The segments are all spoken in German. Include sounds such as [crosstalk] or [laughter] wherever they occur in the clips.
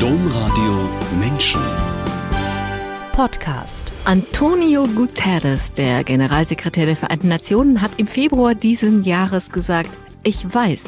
Domradio Menschen. Podcast. Antonio Guterres, der Generalsekretär der Vereinten Nationen, hat im Februar diesen Jahres gesagt, ich weiß,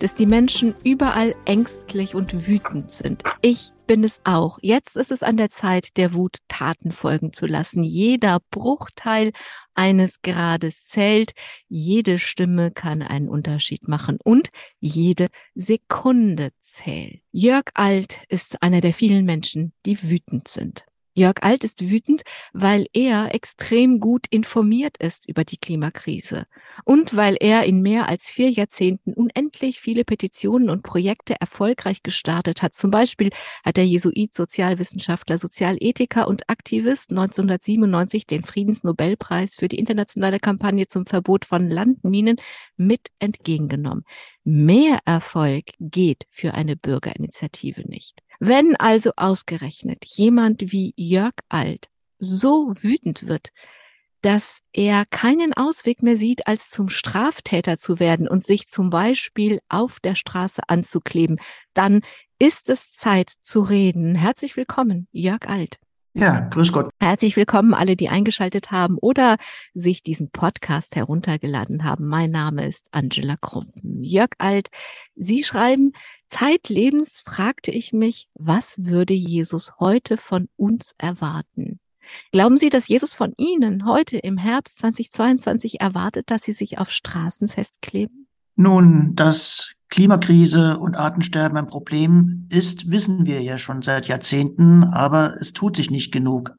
dass die Menschen überall ängstlich und wütend sind. Ich bin es auch. Jetzt ist es an der Zeit, der Wut Taten folgen zu lassen. Jeder Bruchteil eines Grades zählt. Jede Stimme kann einen Unterschied machen und jede Sekunde zählt. Jörg Alt ist einer der vielen Menschen, die wütend sind. Jörg Alt ist wütend, weil er extrem gut informiert ist über die Klimakrise und weil er in mehr als vier Jahrzehnten unendlich viele Petitionen und Projekte erfolgreich gestartet hat. Zum Beispiel hat der Jesuit, Sozialwissenschaftler, Sozialethiker und Aktivist 1997 den Friedensnobelpreis für die internationale Kampagne zum Verbot von Landminen mit entgegengenommen. Mehr Erfolg geht für eine Bürgerinitiative nicht. Wenn also ausgerechnet jemand wie Jörg Alt so wütend wird, dass er keinen Ausweg mehr sieht, als zum Straftäter zu werden und sich zum Beispiel auf der Straße anzukleben, dann ist es Zeit zu reden. Herzlich willkommen, Jörg Alt. Ja, grüß Gott. Herzlich willkommen alle, die eingeschaltet haben oder sich diesen Podcast heruntergeladen haben. Mein Name ist Angela Krumpen. Jörg Alt, Sie schreiben, zeitlebens fragte ich mich, was würde Jesus heute von uns erwarten? Glauben Sie, dass Jesus von Ihnen heute im Herbst 2022 erwartet, dass Sie sich auf Straßen festkleben? Nun, dass Klimakrise und Artensterben ein Problem ist, wissen wir ja schon seit Jahrzehnten, aber es tut sich nicht genug.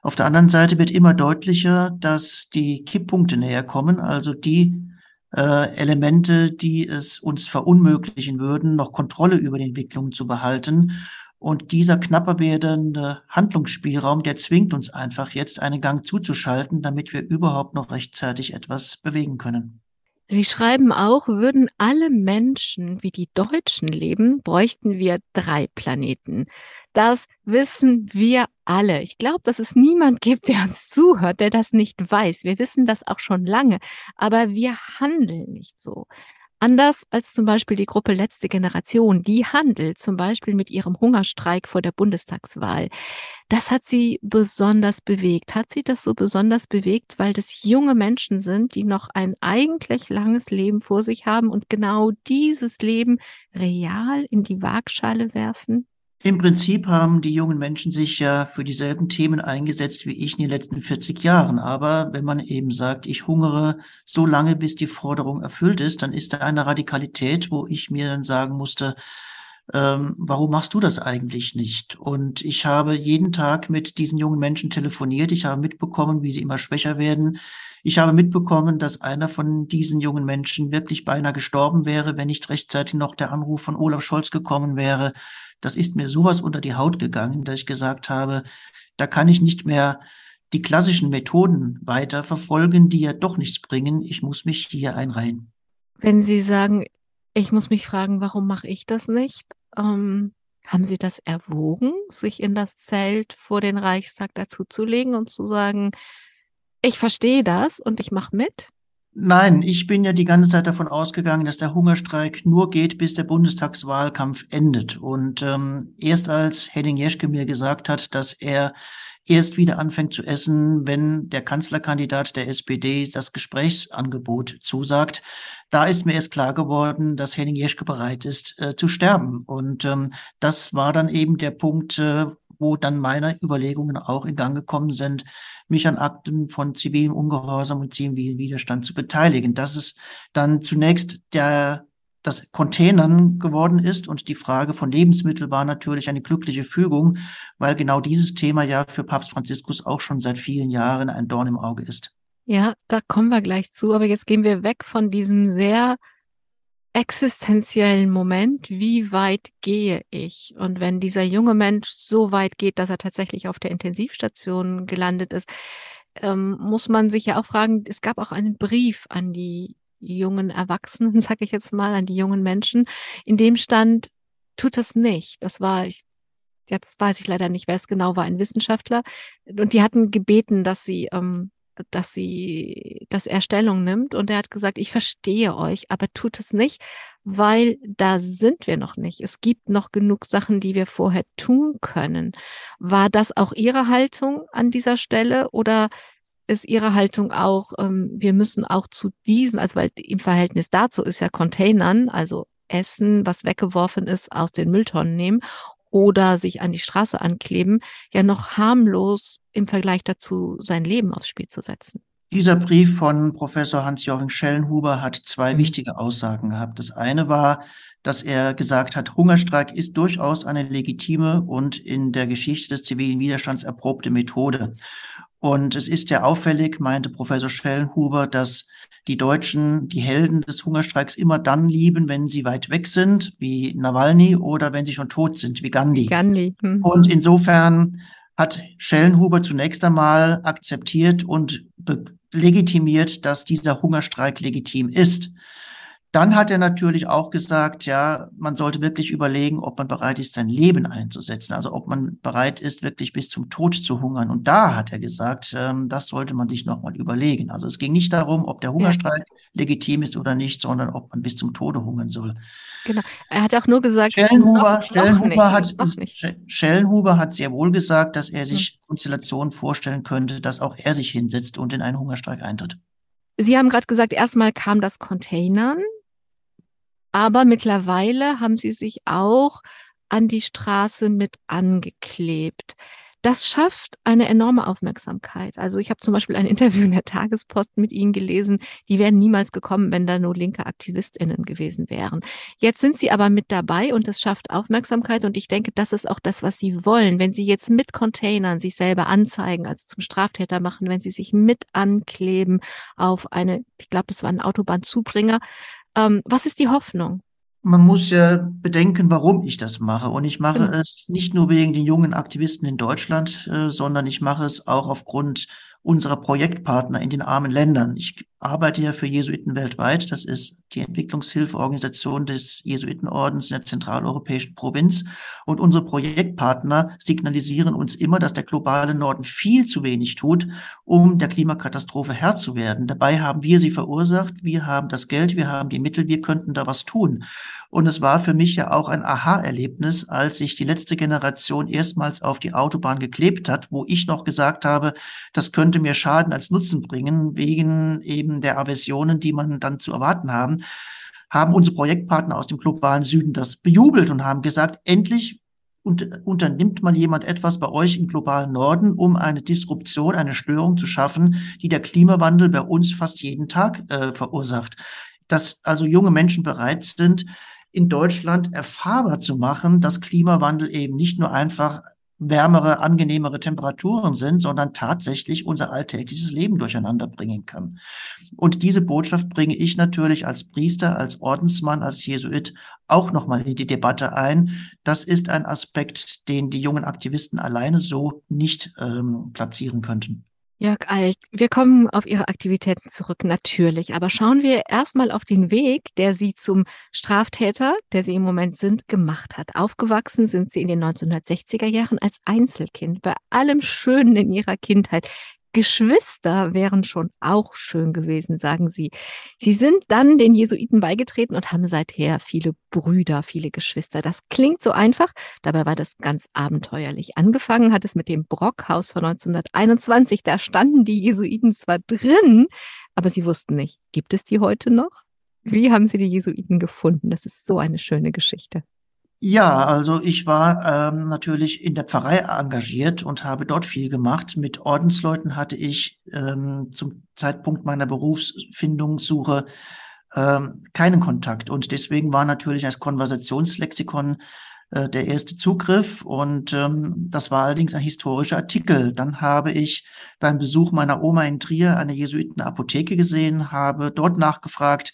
Auf der anderen Seite wird immer deutlicher, dass die Kipppunkte näher kommen, also die äh, Elemente, die es uns verunmöglichen würden, noch Kontrolle über die Entwicklung zu behalten. Und dieser knapper werdende Handlungsspielraum, der zwingt uns einfach jetzt einen Gang zuzuschalten, damit wir überhaupt noch rechtzeitig etwas bewegen können. Sie schreiben auch, würden alle Menschen wie die Deutschen leben, bräuchten wir drei Planeten. Das wissen wir alle. Ich glaube, dass es niemand gibt, der uns zuhört, der das nicht weiß. Wir wissen das auch schon lange, aber wir handeln nicht so. Anders als zum Beispiel die Gruppe Letzte Generation, die handelt zum Beispiel mit ihrem Hungerstreik vor der Bundestagswahl. Das hat sie besonders bewegt. Hat sie das so besonders bewegt, weil das junge Menschen sind, die noch ein eigentlich langes Leben vor sich haben und genau dieses Leben real in die Waagschale werfen? Im Prinzip haben die jungen Menschen sich ja für dieselben Themen eingesetzt wie ich in den letzten 40 Jahren. Aber wenn man eben sagt, ich hungere so lange, bis die Forderung erfüllt ist, dann ist da eine Radikalität, wo ich mir dann sagen musste, ähm, warum machst du das eigentlich nicht? Und ich habe jeden Tag mit diesen jungen Menschen telefoniert. Ich habe mitbekommen, wie sie immer schwächer werden. Ich habe mitbekommen, dass einer von diesen jungen Menschen wirklich beinahe gestorben wäre, wenn nicht rechtzeitig noch der Anruf von Olaf Scholz gekommen wäre das ist mir sowas unter die Haut gegangen, dass ich gesagt habe, da kann ich nicht mehr die klassischen Methoden weiter verfolgen, die ja doch nichts bringen. Ich muss mich hier einreihen. Wenn Sie sagen, ich muss mich fragen, warum mache ich das nicht? Ähm, haben Sie das erwogen, sich in das Zelt vor den Reichstag dazuzulegen und zu sagen, ich verstehe das und ich mache mit? Nein, ich bin ja die ganze Zeit davon ausgegangen, dass der Hungerstreik nur geht, bis der Bundestagswahlkampf endet. Und ähm, erst als Henning Jeschke mir gesagt hat, dass er erst wieder anfängt zu essen, wenn der Kanzlerkandidat der SPD das Gesprächsangebot zusagt. Da ist mir erst klar geworden, dass Henning Jeschke bereit ist äh, zu sterben. Und ähm, das war dann eben der Punkt, äh, wo dann meine Überlegungen auch in Gang gekommen sind, mich an Akten von zivilem Ungehorsam und zivilem Widerstand zu beteiligen. Dass es dann zunächst der das Containern geworden ist und die Frage von Lebensmitteln war natürlich eine glückliche Fügung, weil genau dieses Thema ja für Papst Franziskus auch schon seit vielen Jahren ein Dorn im Auge ist. Ja, da kommen wir gleich zu, aber jetzt gehen wir weg von diesem sehr existenziellen Moment, wie weit gehe ich? Und wenn dieser junge Mensch so weit geht, dass er tatsächlich auf der Intensivstation gelandet ist, ähm, muss man sich ja auch fragen, es gab auch einen Brief an die jungen Erwachsenen, [laughs] sage ich jetzt mal, an die jungen Menschen, in dem stand, tut das nicht. Das war, ich, jetzt weiß ich leider nicht, wer es genau war, ein Wissenschaftler. Und die hatten gebeten, dass sie ähm, dass sie, dass er Stellung nimmt und er hat gesagt, ich verstehe euch, aber tut es nicht, weil da sind wir noch nicht. Es gibt noch genug Sachen, die wir vorher tun können. War das auch Ihre Haltung an dieser Stelle oder ist Ihre Haltung auch, ähm, wir müssen auch zu diesen, also weil im Verhältnis dazu ist ja Containern, also Essen, was weggeworfen ist, aus den Mülltonnen nehmen oder sich an die Straße ankleben, ja noch harmlos im Vergleich dazu sein Leben aufs Spiel zu setzen. Dieser Brief von Professor Hans-Joachim Schellenhuber hat zwei mhm. wichtige Aussagen gehabt. Das eine war, dass er gesagt hat, Hungerstreik ist durchaus eine legitime und in der Geschichte des zivilen Widerstands erprobte Methode. Und es ist ja auffällig, meinte Professor Schellenhuber, dass die Deutschen die Helden des Hungerstreiks immer dann lieben, wenn sie weit weg sind, wie Nawalny, oder wenn sie schon tot sind, wie Gandhi. Gandhi. Hm. Und insofern hat Schellenhuber zunächst einmal akzeptiert und legitimiert, dass dieser Hungerstreik legitim ist. Dann hat er natürlich auch gesagt, ja, man sollte wirklich überlegen, ob man bereit ist, sein Leben einzusetzen. Also ob man bereit ist, wirklich bis zum Tod zu hungern. Und da hat er gesagt, ähm, das sollte man sich nochmal überlegen. Also es ging nicht darum, ob der Hungerstreik ja. legitim ist oder nicht, sondern ob man bis zum Tode hungern soll. Genau. Er hat auch nur gesagt, Schellenhuber, noch, Schellenhuber, noch hat, Schellenhuber hat sehr wohl gesagt, dass er sich hm. Konstellationen vorstellen könnte, dass auch er sich hinsetzt und in einen Hungerstreik eintritt. Sie haben gerade gesagt, erstmal kam das Containern aber mittlerweile haben sie sich auch an die Straße mit angeklebt. Das schafft eine enorme Aufmerksamkeit. Also ich habe zum Beispiel ein [laughs] Interview in der Tagespost mit Ihnen gelesen. Die wären niemals gekommen, wenn da nur linke AktivistInnen gewesen wären. Jetzt sind Sie aber mit dabei und es schafft Aufmerksamkeit. Und ich denke, das ist auch das, was Sie wollen. Wenn Sie jetzt mit Containern sich selber anzeigen, also zum Straftäter machen, wenn Sie sich mit ankleben auf eine, ich glaube, das war ein Autobahnzubringer, ähm, was ist die Hoffnung? Man muss ja bedenken, warum ich das mache. Und ich mache genau. es nicht nur wegen den jungen Aktivisten in Deutschland, äh, sondern ich mache es auch aufgrund unserer Projektpartner in den armen Ländern. Ich arbeite ja für Jesuiten weltweit. Das ist die Entwicklungshilfeorganisation des Jesuitenordens in der zentraleuropäischen Provinz. Und unsere Projektpartner signalisieren uns immer, dass der globale Norden viel zu wenig tut, um der Klimakatastrophe Herr zu werden. Dabei haben wir sie verursacht. Wir haben das Geld, wir haben die Mittel, wir könnten da was tun. Und es war für mich ja auch ein Aha-Erlebnis, als sich die letzte Generation erstmals auf die Autobahn geklebt hat, wo ich noch gesagt habe, das könnte mir Schaden als Nutzen bringen, wegen eben der Aversionen, die man dann zu erwarten haben, haben unsere Projektpartner aus dem globalen Süden das bejubelt und haben gesagt, endlich und unternimmt mal jemand etwas bei euch im globalen Norden, um eine Disruption, eine Störung zu schaffen, die der Klimawandel bei uns fast jeden Tag äh, verursacht. Dass also junge Menschen bereit sind, in Deutschland erfahrbar zu machen, dass Klimawandel eben nicht nur einfach wärmere, angenehmere Temperaturen sind, sondern tatsächlich unser alltägliches Leben durcheinander bringen kann. Und diese Botschaft bringe ich natürlich als Priester, als Ordensmann, als Jesuit auch nochmal in die Debatte ein. Das ist ein Aspekt, den die jungen Aktivisten alleine so nicht ähm, platzieren könnten. Jörg Alt, wir kommen auf Ihre Aktivitäten zurück, natürlich. Aber schauen wir erstmal auf den Weg, der Sie zum Straftäter, der Sie im Moment sind, gemacht hat. Aufgewachsen sind Sie in den 1960er Jahren als Einzelkind, bei allem Schönen in Ihrer Kindheit. Geschwister wären schon auch schön gewesen, sagen sie. Sie sind dann den Jesuiten beigetreten und haben seither viele Brüder, viele Geschwister. Das klingt so einfach, dabei war das ganz abenteuerlich. Angefangen hat es mit dem Brockhaus von 1921. Da standen die Jesuiten zwar drin, aber sie wussten nicht, gibt es die heute noch? Wie haben Sie die Jesuiten gefunden? Das ist so eine schöne Geschichte. Ja, also ich war ähm, natürlich in der Pfarrei engagiert und habe dort viel gemacht. Mit Ordensleuten hatte ich ähm, zum Zeitpunkt meiner Berufsfindungssuche ähm, keinen Kontakt. Und deswegen war natürlich als Konversationslexikon äh, der erste Zugriff. Und ähm, das war allerdings ein historischer Artikel. Dann habe ich beim Besuch meiner Oma in Trier eine Jesuitenapotheke gesehen, habe dort nachgefragt,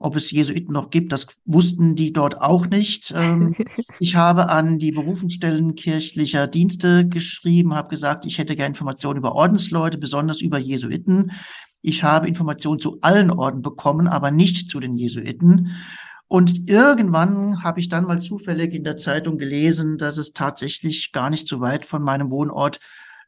ob es Jesuiten noch gibt. Das wussten die dort auch nicht. Ähm, [laughs] ich habe an die Berufungsstellen kirchlicher Dienste geschrieben, habe gesagt, ich hätte gerne Informationen über Ordensleute, besonders über Jesuiten. Ich habe Informationen zu allen Orden bekommen, aber nicht zu den Jesuiten. Und irgendwann habe ich dann mal zufällig in der Zeitung gelesen, dass es tatsächlich gar nicht so weit von meinem Wohnort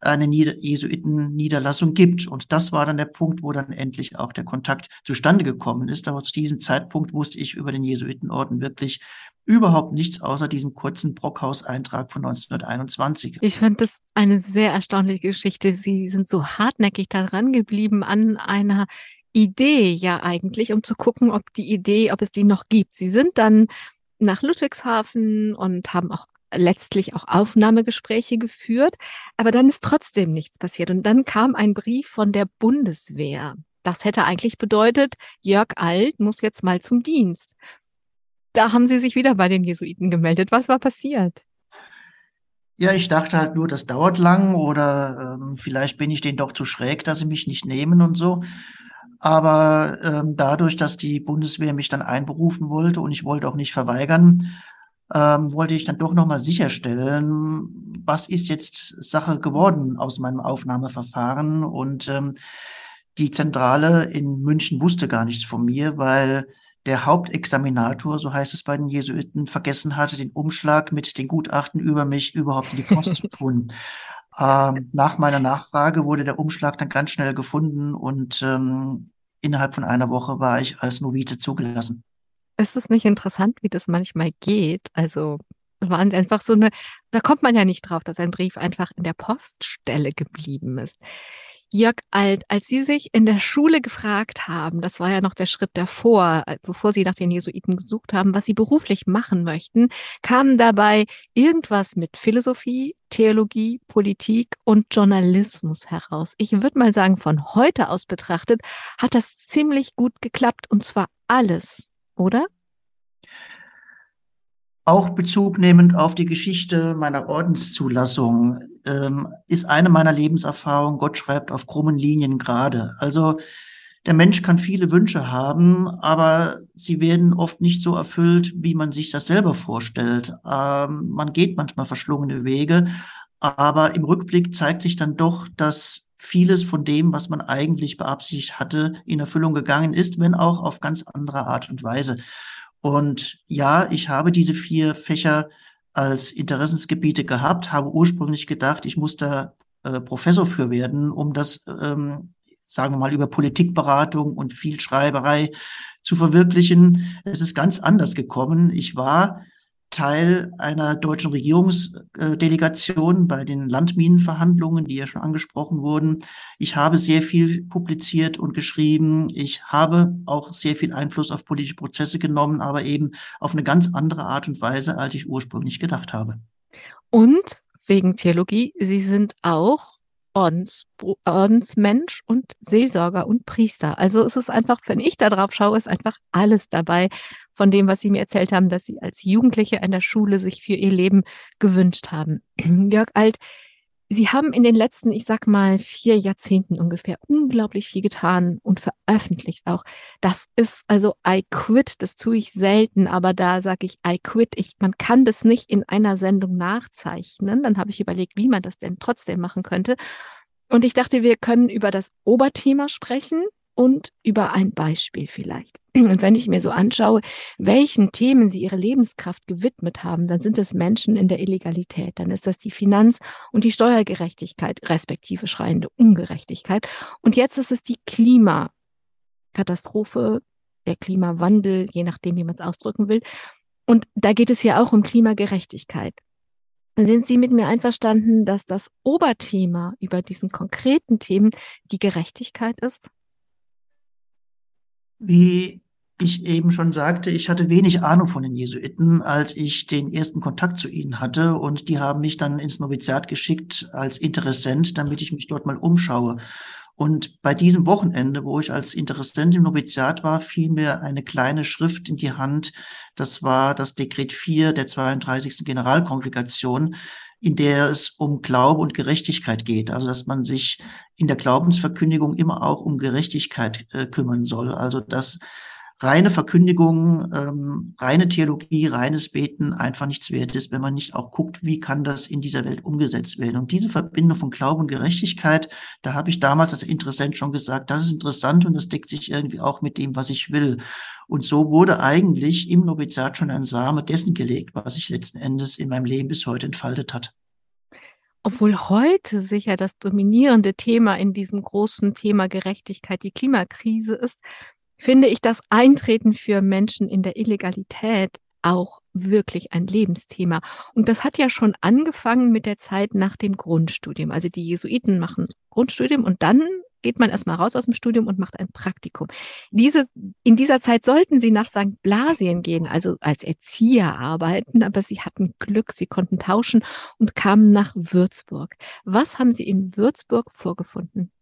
eine Jesuiten-Niederlassung gibt. Und das war dann der Punkt, wo dann endlich auch der Kontakt zustande gekommen ist. Aber zu diesem Zeitpunkt wusste ich über den Jesuitenorden wirklich überhaupt nichts außer diesem kurzen Brockhaus-Eintrag von 1921. Ich fand das eine sehr erstaunliche Geschichte. Sie sind so hartnäckig daran geblieben an einer Idee ja eigentlich, um zu gucken, ob die Idee, ob es die noch gibt. Sie sind dann nach Ludwigshafen und haben auch letztlich auch Aufnahmegespräche geführt, aber dann ist trotzdem nichts passiert. Und dann kam ein Brief von der Bundeswehr. Das hätte eigentlich bedeutet, Jörg Alt muss jetzt mal zum Dienst. Da haben Sie sich wieder bei den Jesuiten gemeldet. Was war passiert? Ja, ich dachte halt nur, das dauert lang oder ähm, vielleicht bin ich denen doch zu schräg, dass sie mich nicht nehmen und so. Aber ähm, dadurch, dass die Bundeswehr mich dann einberufen wollte und ich wollte auch nicht verweigern, ähm, wollte ich dann doch nochmal sicherstellen, was ist jetzt Sache geworden aus meinem Aufnahmeverfahren. Und ähm, die Zentrale in München wusste gar nichts von mir, weil der Hauptexaminator, so heißt es bei den Jesuiten, vergessen hatte, den Umschlag mit den Gutachten über mich überhaupt in die Post zu tun. [laughs] Ähm, nach meiner Nachfrage wurde der Umschlag dann ganz schnell gefunden und ähm, innerhalb von einer Woche war ich als Novize zugelassen. Ist es nicht interessant, wie das manchmal geht? Also waren einfach so eine, da kommt man ja nicht drauf, dass ein Brief einfach in der Poststelle geblieben ist. Jörg Alt, als Sie sich in der Schule gefragt haben, das war ja noch der Schritt davor, äh, bevor Sie nach den Jesuiten gesucht haben, was Sie beruflich machen möchten, kam dabei irgendwas mit Philosophie, Theologie, Politik und Journalismus heraus. Ich würde mal sagen, von heute aus betrachtet, hat das ziemlich gut geklappt und zwar alles, oder? Auch Bezug nehmend auf die Geschichte meiner Ordenszulassung ähm, ist eine meiner Lebenserfahrungen, Gott schreibt auf krummen Linien gerade. Also der Mensch kann viele Wünsche haben, aber sie werden oft nicht so erfüllt, wie man sich das selber vorstellt. Ähm, man geht manchmal verschlungene Wege, aber im Rückblick zeigt sich dann doch, dass vieles von dem, was man eigentlich beabsichtigt hatte, in Erfüllung gegangen ist, wenn auch auf ganz andere Art und Weise. Und ja, ich habe diese vier Fächer als Interessensgebiete gehabt, habe ursprünglich gedacht, ich muss da äh, Professor für werden, um das, ähm, sagen wir mal, über Politikberatung und Vielschreiberei zu verwirklichen. Es ist ganz anders gekommen. Ich war Teil einer deutschen Regierungsdelegation bei den Landminenverhandlungen, die ja schon angesprochen wurden. Ich habe sehr viel publiziert und geschrieben. Ich habe auch sehr viel Einfluss auf politische Prozesse genommen, aber eben auf eine ganz andere Art und Weise, als ich ursprünglich gedacht habe. Und wegen Theologie, Sie sind auch Ordens, Ordensmensch und Seelsorger und Priester. Also es ist einfach, wenn ich da drauf schaue, ist einfach alles dabei von dem, was Sie mir erzählt haben, dass Sie als Jugendliche an der Schule sich für Ihr Leben gewünscht haben. [clears throat] Jörg Alt, Sie haben in den letzten, ich sag mal, vier Jahrzehnten ungefähr unglaublich viel getan und veröffentlicht auch. Das ist also I quit, das tue ich selten, aber da sage ich I quit. Ich, man kann das nicht in einer Sendung nachzeichnen. Dann habe ich überlegt, wie man das denn trotzdem machen könnte. Und ich dachte, wir können über das Oberthema sprechen, und über ein Beispiel vielleicht. [clears throat] Und wenn ich mir so anschaue, welchen Themen sie ihre Lebenskraft gewidmet haben, dann sind es Menschen in der Illegalität, dann ist das die Finanz- und die Steuergerechtigkeit, respektive schreiende Ungerechtigkeit. Und jetzt ist es die Klimakatastrophe, der Klimawandel, je nachdem, wie man es ausdrücken will. Und da geht es ja auch um Klimagerechtigkeit. Sind Sie mit mir einverstanden, dass das Oberthema über diesen konkreten Themen die Gerechtigkeit ist? Wie ich eben schon sagte, ich hatte wenig Ahnung von den Jesuiten, als ich den ersten Kontakt zu ihnen hatte. Und die haben mich dann ins Noviziat geschickt als Interessent, damit ich mich dort mal umschaue. Und bei diesem Wochenende, wo ich als Interessent im Noviziat war, fiel mir eine kleine Schrift in die Hand. Das war das Dekret 4 der 32. Generalkongregation, in der es um Glaube und Gerechtigkeit geht. Also dass man sich in der Glaubensverkündigung immer auch um Gerechtigkeit äh, kümmern soll. Also dass reine Verkündigung, ähm, reine Theologie, reines Beten einfach nichts wert ist, wenn man nicht auch guckt, wie kann das in dieser Welt umgesetzt werden. Und diese Verbindung von Glaube und Gerechtigkeit, da habe ich damals als Interessent schon gesagt, das ist interessant und das deckt sich irgendwie auch mit dem, was ich will. Und so wurde eigentlich im Noviziat schon ein Same dessen gelegt, was sich letzten Endes in meinem Leben bis heute entfaltet hat. obwohl heute sicher das dominierende Thema in diesem großen Thema Gerechtigkeit die Klimakrise ist, finde ich das Eintreten für Menschen in der Illegalität auch wirklich ein Lebensthema. Und das hat ja schon angefangen mit der Zeit nach dem Grundstudium. Also die Jesuiten machen Grundstudium und dann geht man erstmal raus aus dem Studium und macht ein Praktikum. Diese, in dieser Zeit sollten sie nach St. Blasien gehen, also als Erzieher arbeiten, aber sie hatten Glück, sie konnten tauschen und kamen nach Würzburg. Was haben Sie in Würzburg vorgefunden?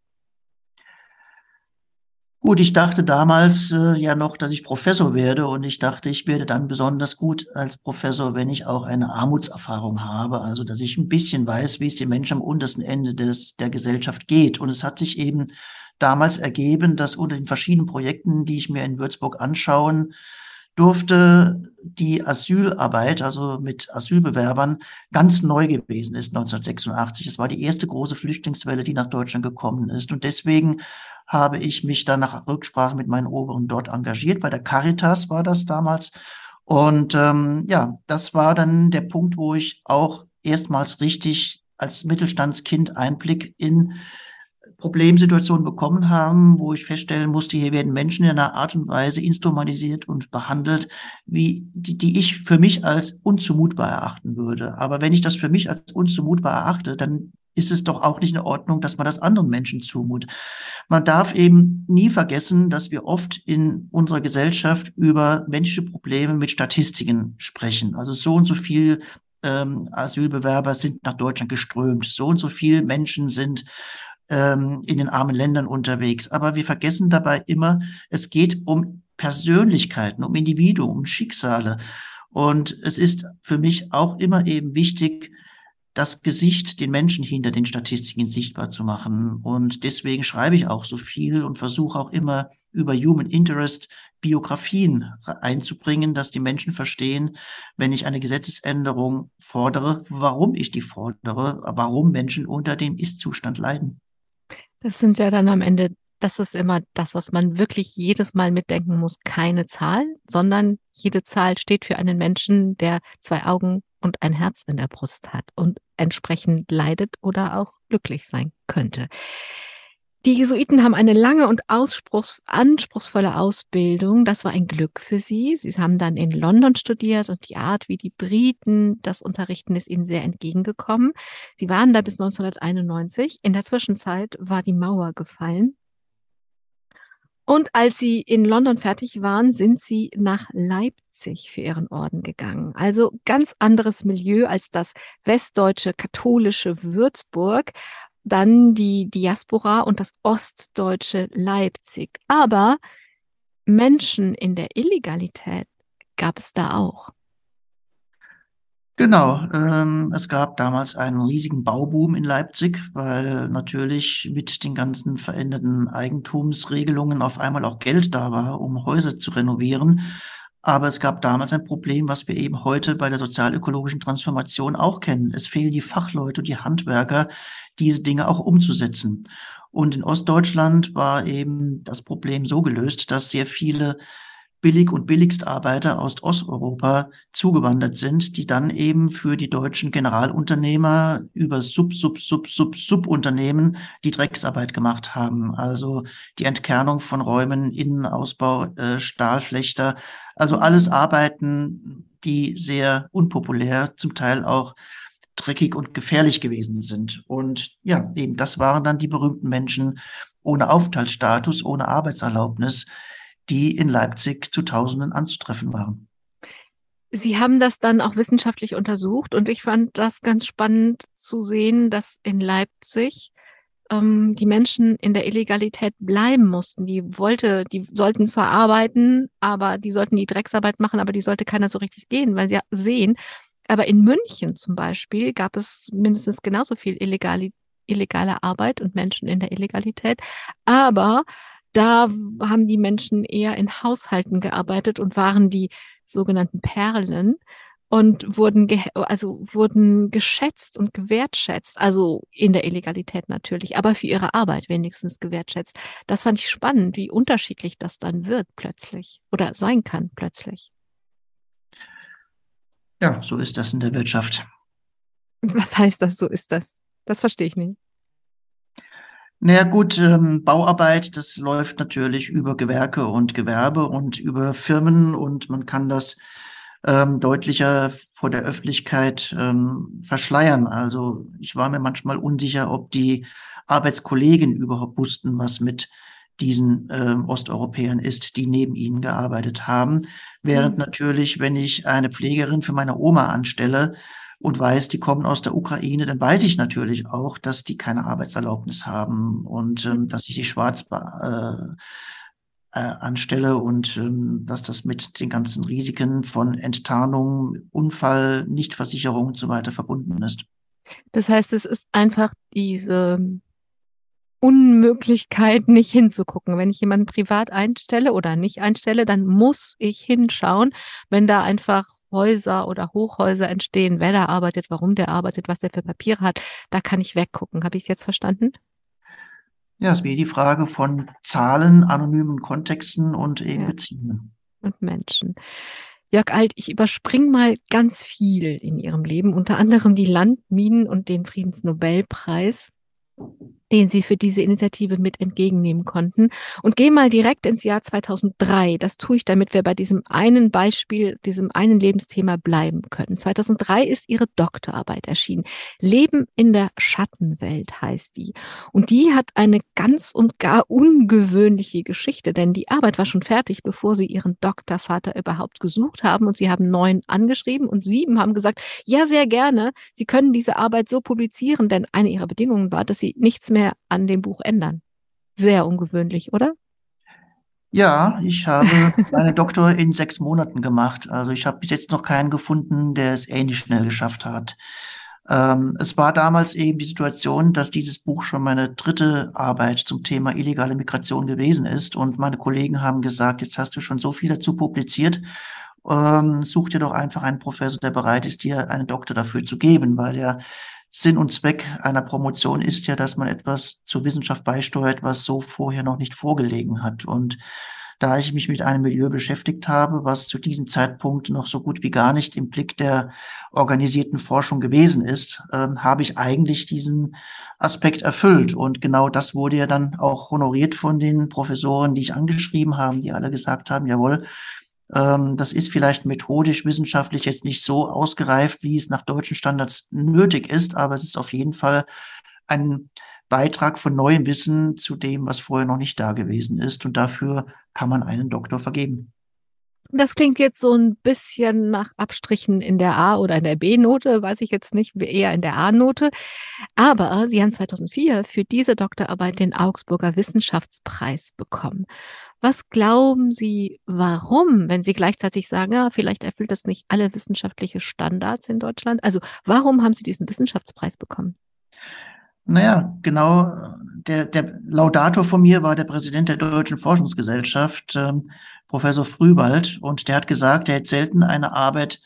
Gut, ich dachte damals äh, ja noch, dass ich Professor werde und ich dachte, ich werde dann besonders gut als Professor, wenn ich auch eine Armutserfahrung habe, also dass ich ein bisschen weiß, wie es den Menschen am untersten Ende des, der Gesellschaft geht. Und es hat sich eben damals ergeben, dass unter den verschiedenen Projekten, die ich mir in Würzburg anschauen durfte, die Asylarbeit, also mit Asylbewerbern, ganz neu gewesen ist 1986. Es war die erste große Flüchtlingswelle, die nach Deutschland gekommen ist. Und deswegen habe ich mich dann nach Rücksprache mit meinen Oberen dort engagiert. Bei der Caritas war das damals. Und ähm, ja, das war dann der Punkt, wo ich auch erstmals richtig als Mittelstandskind Einblick in Problemsituationen bekommen haben, wo ich feststellen musste, hier werden Menschen in einer Art und Weise instrumentalisiert und behandelt, wie die, die ich für mich als unzumutbar erachten würde. Aber wenn ich das für mich als unzumutbar erachte, dann ist es doch auch nicht in Ordnung, dass man das anderen Menschen zumut. Man darf eben nie vergessen, dass wir oft in unserer Gesellschaft über menschliche Probleme mit Statistiken sprechen. Also so und so viel ähm, Asylbewerber sind nach Deutschland geströmt, so und so viele Menschen sind ähm, in den armen Ländern unterwegs. Aber wir vergessen dabei immer, es geht um Persönlichkeiten, um Individuen, um Schicksale. Und es ist für mich auch immer eben wichtig, das Gesicht, den Menschen hinter den Statistiken sichtbar zu machen. Und deswegen schreibe ich auch so viel und versuche auch immer über Human Interest Biografien einzubringen, dass die Menschen verstehen, wenn ich eine Gesetzesänderung fordere, warum ich die fordere, warum Menschen unter dem Ist-Zustand leiden. Das sind ja dann am Ende, das ist immer das, was man wirklich jedes Mal mitdenken muss, keine Zahl, sondern jede Zahl steht für einen Menschen, der zwei Augen und ein Herz in der Brust hat und entsprechend leidet oder auch glücklich sein könnte. Die Jesuiten haben eine lange und anspruchsvolle Ausbildung. Das war ein Glück für sie. Sie haben dann in London studiert und die Art, wie die Briten das unterrichten, ist ihnen sehr entgegengekommen. Sie waren da bis 1991. In der Zwischenzeit war die Mauer gefallen. Und als sie in London fertig waren, sind sie nach Leipzig für ihren Orden gegangen. Also ganz anderes Milieu als das westdeutsche katholische Würzburg, dann die Diaspora und das ostdeutsche Leipzig. Aber Menschen in der Illegalität gab es da auch. Genau, ähm, es gab damals einen riesigen Bauboom in Leipzig, weil natürlich mit den ganzen veränderten Eigentumsregelungen auf einmal auch Geld da war, um Häuser zu renovieren. Aber es gab damals ein Problem, was wir eben heute bei der sozialökologischen Transformation auch kennen. Es fehlen die Fachleute, die Handwerker, diese Dinge auch umzusetzen. Und in Ostdeutschland war eben das Problem so gelöst, dass sehr viele Billig- und Billigstarbeiter aus Osteuropa zugewandert sind, die dann eben für die deutschen Generalunternehmer über Sub, Sub, Sub, Sub, Subunternehmen die Drecksarbeit gemacht haben. Also die Entkernung von Räumen, Innenausbau, äh, Stahlflechter, also alles Arbeiten, die sehr unpopulär, zum Teil auch dreckig und gefährlich gewesen sind. Und ja, eben das waren dann die berühmten Menschen ohne Aufenthaltsstatus, ohne Arbeitserlaubnis, die in Leipzig zu Tausenden anzutreffen waren. Sie haben das dann auch wissenschaftlich untersucht und ich fand das ganz spannend zu sehen, dass in Leipzig ähm, die Menschen in der Illegalität bleiben mussten. Die wollte, die sollten zwar arbeiten, aber die sollten die Drecksarbeit machen, aber die sollte keiner so richtig gehen, weil sie sehen. Aber in München zum Beispiel gab es mindestens genauso viel illegale, illegale Arbeit und Menschen in der Illegalität. Aber da haben die Menschen eher in Haushalten gearbeitet und waren die sogenannten Perlen und wurden also wurden geschätzt und gewertschätzt, also in der Illegalität natürlich, aber für ihre Arbeit wenigstens gewertschätzt. Das fand ich spannend, wie unterschiedlich das dann wird plötzlich oder sein kann plötzlich. Ja, so ist das in der Wirtschaft. Was heißt das, so ist das? Das verstehe ich nicht. Naja gut, ähm, Bauarbeit, das läuft natürlich über Gewerke und Gewerbe und über Firmen und man kann das ähm, deutlicher vor der Öffentlichkeit ähm, verschleiern. Also ich war mir manchmal unsicher, ob die Arbeitskollegen überhaupt wussten, was mit diesen ähm, Osteuropäern ist, die neben ihnen gearbeitet haben. Während mhm. natürlich, wenn ich eine Pflegerin für meine Oma anstelle, und weiß, die kommen aus der Ukraine, dann weiß ich natürlich auch, dass die keine Arbeitserlaubnis haben und ähm, dass ich die schwarz äh, äh, anstelle und ähm, dass das mit den ganzen Risiken von Enttarnung, Unfall, Nichtversicherung und so weiter verbunden ist. Das heißt, es ist einfach diese Unmöglichkeit, nicht hinzugucken. Wenn ich jemanden privat einstelle oder nicht einstelle, dann muss ich hinschauen, wenn da einfach Häuser oder Hochhäuser entstehen, wer da arbeitet, warum der arbeitet, was der für Papiere hat, da kann ich weggucken. Habe ich es jetzt verstanden? Ja, es wäre die Frage von Zahlen, anonymen Kontexten und eben ja. Beziehungen. Und Menschen. Jörg Alt, ich überspringe mal ganz viel in Ihrem Leben, unter anderem die Landminen und den Friedensnobelpreis den Sie für diese Initiative mit entgegennehmen konnten. Und gehe mal direkt ins Jahr 2003. Das tue ich, damit wir bei diesem einen Beispiel, diesem einen Lebensthema bleiben können. 2003 ist Ihre Doktorarbeit erschienen. Leben in der Schattenwelt heißt die. Und die hat eine ganz und gar ungewöhnliche Geschichte, denn die Arbeit war schon fertig, bevor Sie Ihren Doktorvater überhaupt gesucht haben. Und Sie haben neun angeschrieben und sieben haben gesagt, ja, sehr gerne. Sie können diese Arbeit so publizieren, denn eine Ihrer Bedingungen war, dass Sie nichts mehr mehr an dem Buch ändern. Sehr ungewöhnlich, oder? Ja, ich habe [laughs] meine Doktor in sechs Monaten gemacht. Also ich habe bis jetzt noch keinen gefunden, der es ähnlich schnell geschafft hat. Ähm, es war damals eben die Situation, dass dieses Buch schon meine dritte Arbeit zum Thema illegale Migration gewesen ist. Und meine Kollegen haben gesagt, jetzt hast du schon so viel dazu publiziert. Ähm, such dir doch einfach einen Professor, der bereit ist, dir einen Doktor dafür zu geben, weil ja Sinn und Zweck einer Promotion ist ja, dass man etwas zur Wissenschaft beisteuert, was so vorher noch nicht vorgelegen hat. Und da ich mich mit einem Milieu beschäftigt habe, was zu diesem Zeitpunkt noch so gut wie gar nicht im Blick der organisierten Forschung gewesen ist, äh, habe ich eigentlich diesen Aspekt erfüllt. Und genau das wurde ja dann auch honoriert von den Professoren, die ich angeschrieben habe, die alle gesagt haben, jawohl, das ist vielleicht methodisch, wissenschaftlich jetzt nicht so ausgereift, wie es nach deutschen Standards nötig ist, aber es ist auf jeden Fall ein Beitrag von neuem Wissen zu dem, was vorher noch nicht da gewesen ist. Und dafür kann man einen Doktor vergeben. Das klingt jetzt so ein bisschen nach Abstrichen in der A- oder in der B-Note, weiß ich jetzt nicht, eher in der A-Note. Aber Sie haben 2004 für diese Doktorarbeit den Augsburger Wissenschaftspreis bekommen. Was glauben Sie, warum, wenn Sie gleichzeitig sagen, ja, vielleicht erfüllt das nicht alle wissenschaftliche Standards in Deutschland? Also warum haben Sie diesen Wissenschaftspreis bekommen? Naja, genau. Der, der Laudator von mir war der Präsident der Deutschen Forschungsgesellschaft, ähm, Professor Frühwald, und der hat gesagt, er hätte selten eine Arbeit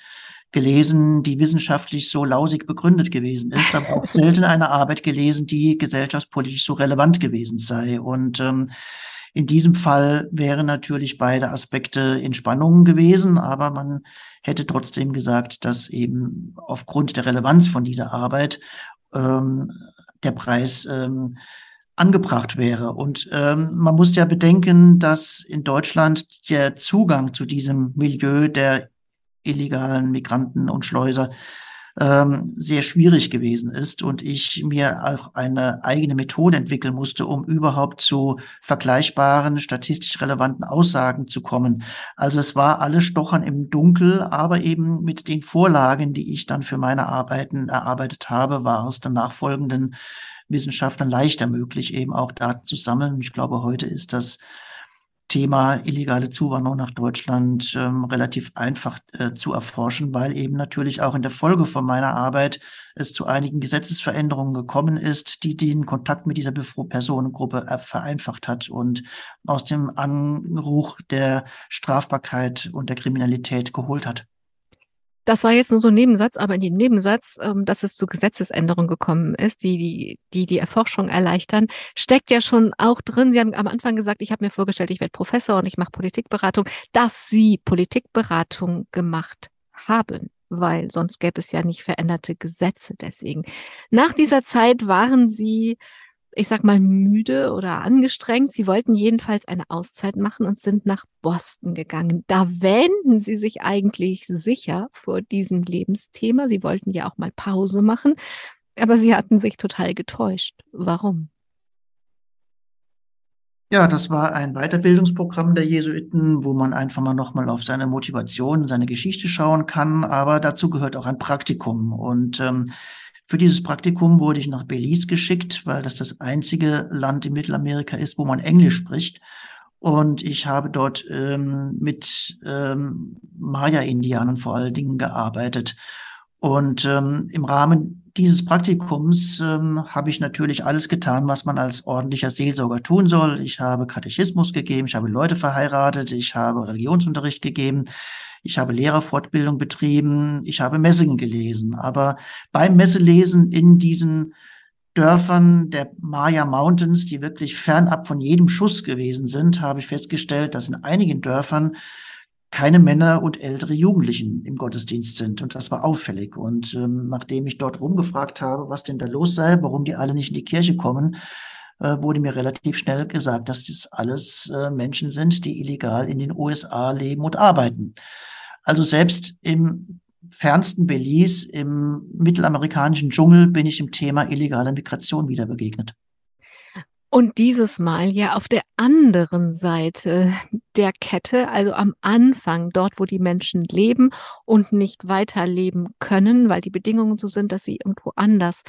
gelesen, die wissenschaftlich so lausig begründet gewesen ist, aber auch [laughs] selten eine Arbeit gelesen, die gesellschaftspolitisch so relevant gewesen sei. Und ähm, in diesem Fall wären natürlich beide Aspekte in Spannung gewesen, aber man hätte trotzdem gesagt, dass eben aufgrund der Relevanz von dieser Arbeit ähm, der Preis ähm, angebracht wäre. Und ähm, man muss ja bedenken, dass in Deutschland der Zugang zu diesem Milieu der illegalen Migranten und Schleuser ähm, sehr schwierig gewesen ist und ich mir auch eine eigene Methode entwickeln musste, um überhaupt zu vergleichbaren, statistisch relevanten Aussagen zu kommen. Also es war alles Stochern im Dunkel, aber eben mit den Vorlagen, die ich dann für meine Arbeiten erarbeitet habe, war es dann nachfolgenden Wissenschaftlern leichter möglich, eben auch Daten zu sammeln. Ich glaube, heute ist das Thema illegale Zuwanderung nach Deutschland ähm, relativ einfach äh, zu erforschen, weil eben natürlich auch in der Folge von meiner Arbeit es zu einigen Gesetzesveränderungen gekommen ist, die den Kontakt mit dieser Personengruppe äh, vereinfacht hat und aus dem Anruch der Strafbarkeit und der Kriminalität geholt hat. Das war jetzt nur so ein Nebensatz, aber in dem Nebensatz, ähm, dass es zu Gesetzesänderungen gekommen ist, die die, die die Erforschung erleichtern, steckt ja schon auch drin. Sie haben am Anfang gesagt, ich habe mir vorgestellt, ich werde Professor und ich mache Politikberatung, dass Sie Politikberatung gemacht haben. weil sonst gäbe es ja nicht veränderte Gesetze deswegen. Nach dieser Zeit waren Sie, ich sag mal, müde oder angestrengt. Sie wollten jedenfalls eine Auszeit machen und sind nach Boston gegangen. Da wähnten Sie sich eigentlich sicher vor diesem Lebensthema. Sie wollten ja auch mal Pause machen, aber Sie hatten sich total getäuscht. Warum? Ja, das war ein Weiterbildungsprogramm der Jesuiten, wo man einfach mal nochmal auf seine Motivation, seine Geschichte schauen kann. Aber dazu gehört auch ein Praktikum. Und ähm, für dieses Praktikum wurde ich nach Belize geschickt, weil das das einzige Land in Mittelamerika ist, wo man Englisch spricht. Und ich habe dort ähm, mit ähm, Maya-Indianern vor allen Dingen gearbeitet. Und ähm, im Rahmen dieses Praktikums ähm, habe ich natürlich alles getan, was man als ordentlicher Seelsorger tun soll. Ich habe Katechismus gegeben, ich habe Leute verheiratet, ich habe Religionsunterricht gegeben, ich habe Lehrerfortbildung betrieben, ich habe Messingen gelesen. Aber beim Messelesen in diesen Dörfern der Maya Mountains, die wirklich fernab von jedem Schuss gewesen sind, habe ich festgestellt, dass in einigen Dörfern keine Männer und ältere Jugendlichen im Gottesdienst sind. Und das war auffällig. Und ähm, nachdem ich dort rumgefragt habe, was denn da los sei, warum die alle nicht in die Kirche kommen, äh, wurde mir relativ schnell gesagt, dass das alles äh, Menschen sind, die illegal in den USA leben und arbeiten. Also selbst im fernsten Belize, im mittelamerikanischen Dschungel, bin ich im Thema illegale Migration wieder begegnet. Und dieses Mal ja auf der anderen Seite der Kette, also am Anfang, dort, wo die Menschen leben und nicht weiterleben können, weil die Bedingungen so sind, dass sie irgendwo anders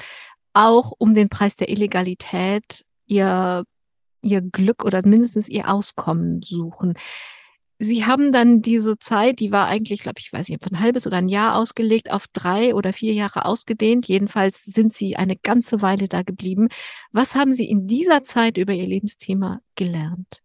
auch um den Preis der Illegalität ihr, ihr Glück oder mindestens ihr Auskommen suchen. Sie haben dann diese Zeit, die war eigentlich, glaube ich, weiß nicht, ein halbes oder ein Jahr ausgelegt, auf drei oder vier Jahre ausgedehnt. Jedenfalls sind Sie eine ganze Weile da geblieben. Was haben Sie in dieser Zeit über Ihr Lebensthema gelernt?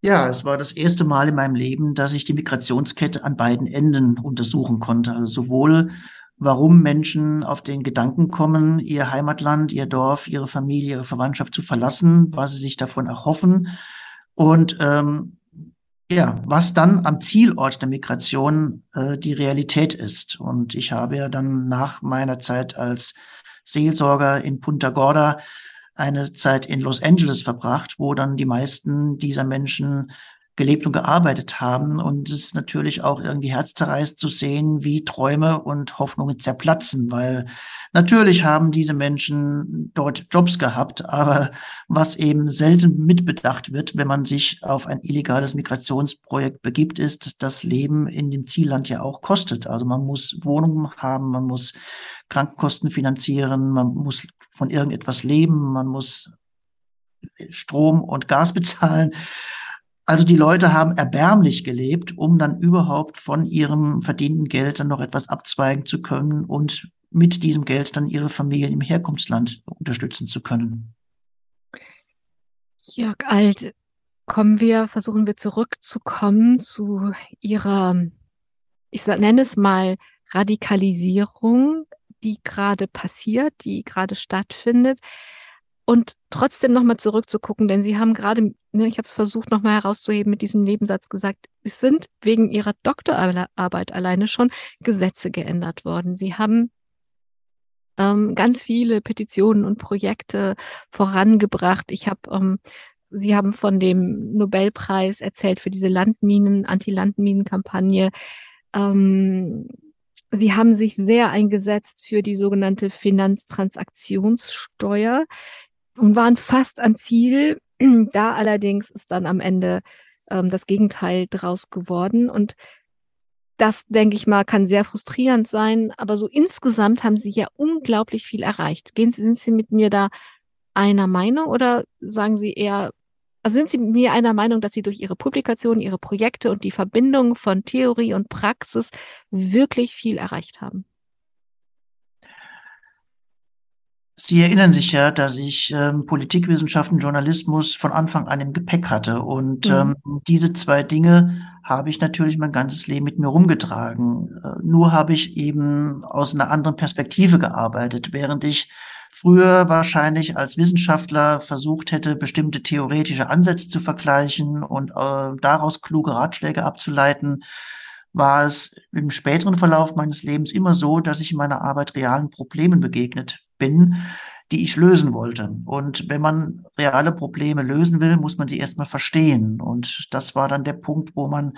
Ja, es war das erste Mal in meinem Leben, dass ich die Migrationskette an beiden Enden untersuchen konnte. Also sowohl, warum Menschen auf den Gedanken kommen, ihr Heimatland, ihr Dorf, ihre Familie, ihre Verwandtschaft zu verlassen, was sie sich davon erhoffen, und ähm, ja, was dann am Zielort der Migration äh, die Realität ist. Und ich habe ja dann nach meiner Zeit als Seelsorger in Punta Gorda eine Zeit in Los Angeles verbracht, wo dann die meisten dieser Menschen gelebt und gearbeitet haben. Und es ist natürlich auch irgendwie herzzerreißend zu sehen, wie Träume und Hoffnungen zerplatzen, weil natürlich haben diese Menschen dort Jobs gehabt, aber was eben selten mitbedacht wird, wenn man sich auf ein illegales Migrationsprojekt begibt, ist, dass Leben in dem Zielland ja auch kostet. Also man muss Wohnungen haben, man muss Krankenkosten finanzieren, man muss von irgendetwas leben, man muss Strom und Gas [laughs] bezahlen. Also die Leute haben erbärmlich gelebt, um dann überhaupt von ihrem verdienten Geld dann noch etwas abzweigen zu können und mit diesem Geld dann ihre Familien im Herkunftsland unterstützen zu können. Jörg Alt, kommen wir, versuchen wir zurückzukommen zu Ihrer, ich nenne es mal Radikalisierung, die gerade passiert, die gerade stattfindet und trotzdem nochmal zurückzugucken, denn Sie haben gerade, ne, ich habe es versucht nochmal herauszuheben, mit diesem Nebensatz gesagt, es sind wegen Ihrer Doktorarbeit alleine schon Gesetze geändert worden. Sie haben ähm, ganz viele Petitionen und Projekte vorangebracht. Ich habe, ähm, Sie haben von dem Nobelpreis erzählt für diese Landminen, Anti-Landminen-Kampagne. Ähm, Sie haben sich sehr eingesetzt für die sogenannte Finanztransaktionssteuer, und waren fast am Ziel. [clears throat] Da allerdings ist dann am Ende ähm, das Gegenteil draus geworden. Und das, denke ich mal, kann sehr frustrierend sein. Aber so insgesamt haben Sie ja unglaublich viel erreicht. Gehen Sie, sind Sie mit mir da einer Meinung oder sagen Sie eher, also sind Sie mit mir einer Meinung, dass Sie durch Ihre Publikationen, Ihre Projekte und die Verbindung von Theorie und Praxis wirklich viel erreicht haben? Sie erinnern sich ja, dass ich ähm, Politikwissenschaften, Journalismus von Anfang an im Gepäck hatte. Und mhm. ähm, diese zwei Dinge habe ich natürlich mein ganzes Leben mit mir rumgetragen. Äh, nur habe ich eben aus einer anderen Perspektive gearbeitet, während ich früher wahrscheinlich als Wissenschaftler versucht hätte, bestimmte theoretische Ansätze zu vergleichen und äh, daraus kluge Ratschläge abzuleiten war es im späteren Verlauf meines Lebens immer so, dass ich in meiner Arbeit realen Problemen begegnet bin, die ich lösen wollte. Und wenn man reale Probleme lösen will, muss man sie erstmal verstehen. Und das war dann der Punkt, wo man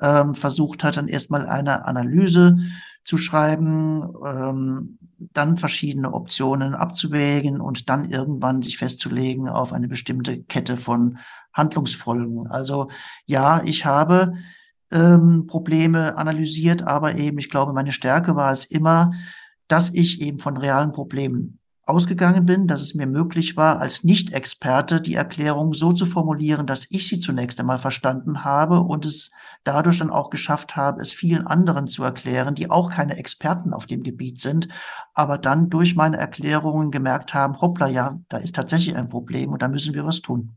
ähm, versucht hat, dann erstmal eine Analyse zu schreiben, ähm, dann verschiedene Optionen abzuwägen und dann irgendwann sich festzulegen auf eine bestimmte Kette von Handlungsfolgen. Also ja, ich habe ähm, Probleme analysiert, aber eben, ich glaube, meine Stärke war es immer, dass ich eben von realen Problemen ausgegangen bin, dass es mir möglich war, als Nicht-Experte die Erklärung so zu formulieren, dass ich sie zunächst einmal verstanden habe und es dadurch dann auch geschafft habe, es vielen anderen zu erklären, die auch keine Experten auf dem Gebiet sind, aber dann durch meine Erklärungen gemerkt haben, hoppla, ja, da ist tatsächlich ein Problem und da müssen wir was tun.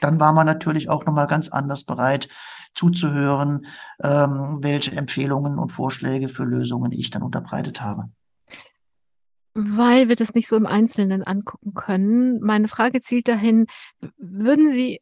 Dann war man natürlich auch nochmal ganz anders bereit, zuzuhören, ähm, welche Empfehlungen und Vorschläge für Lösungen ich dann unterbreitet habe. Weil wir das nicht so im Einzelnen angucken können. Meine Frage zielt dahin, würden Sie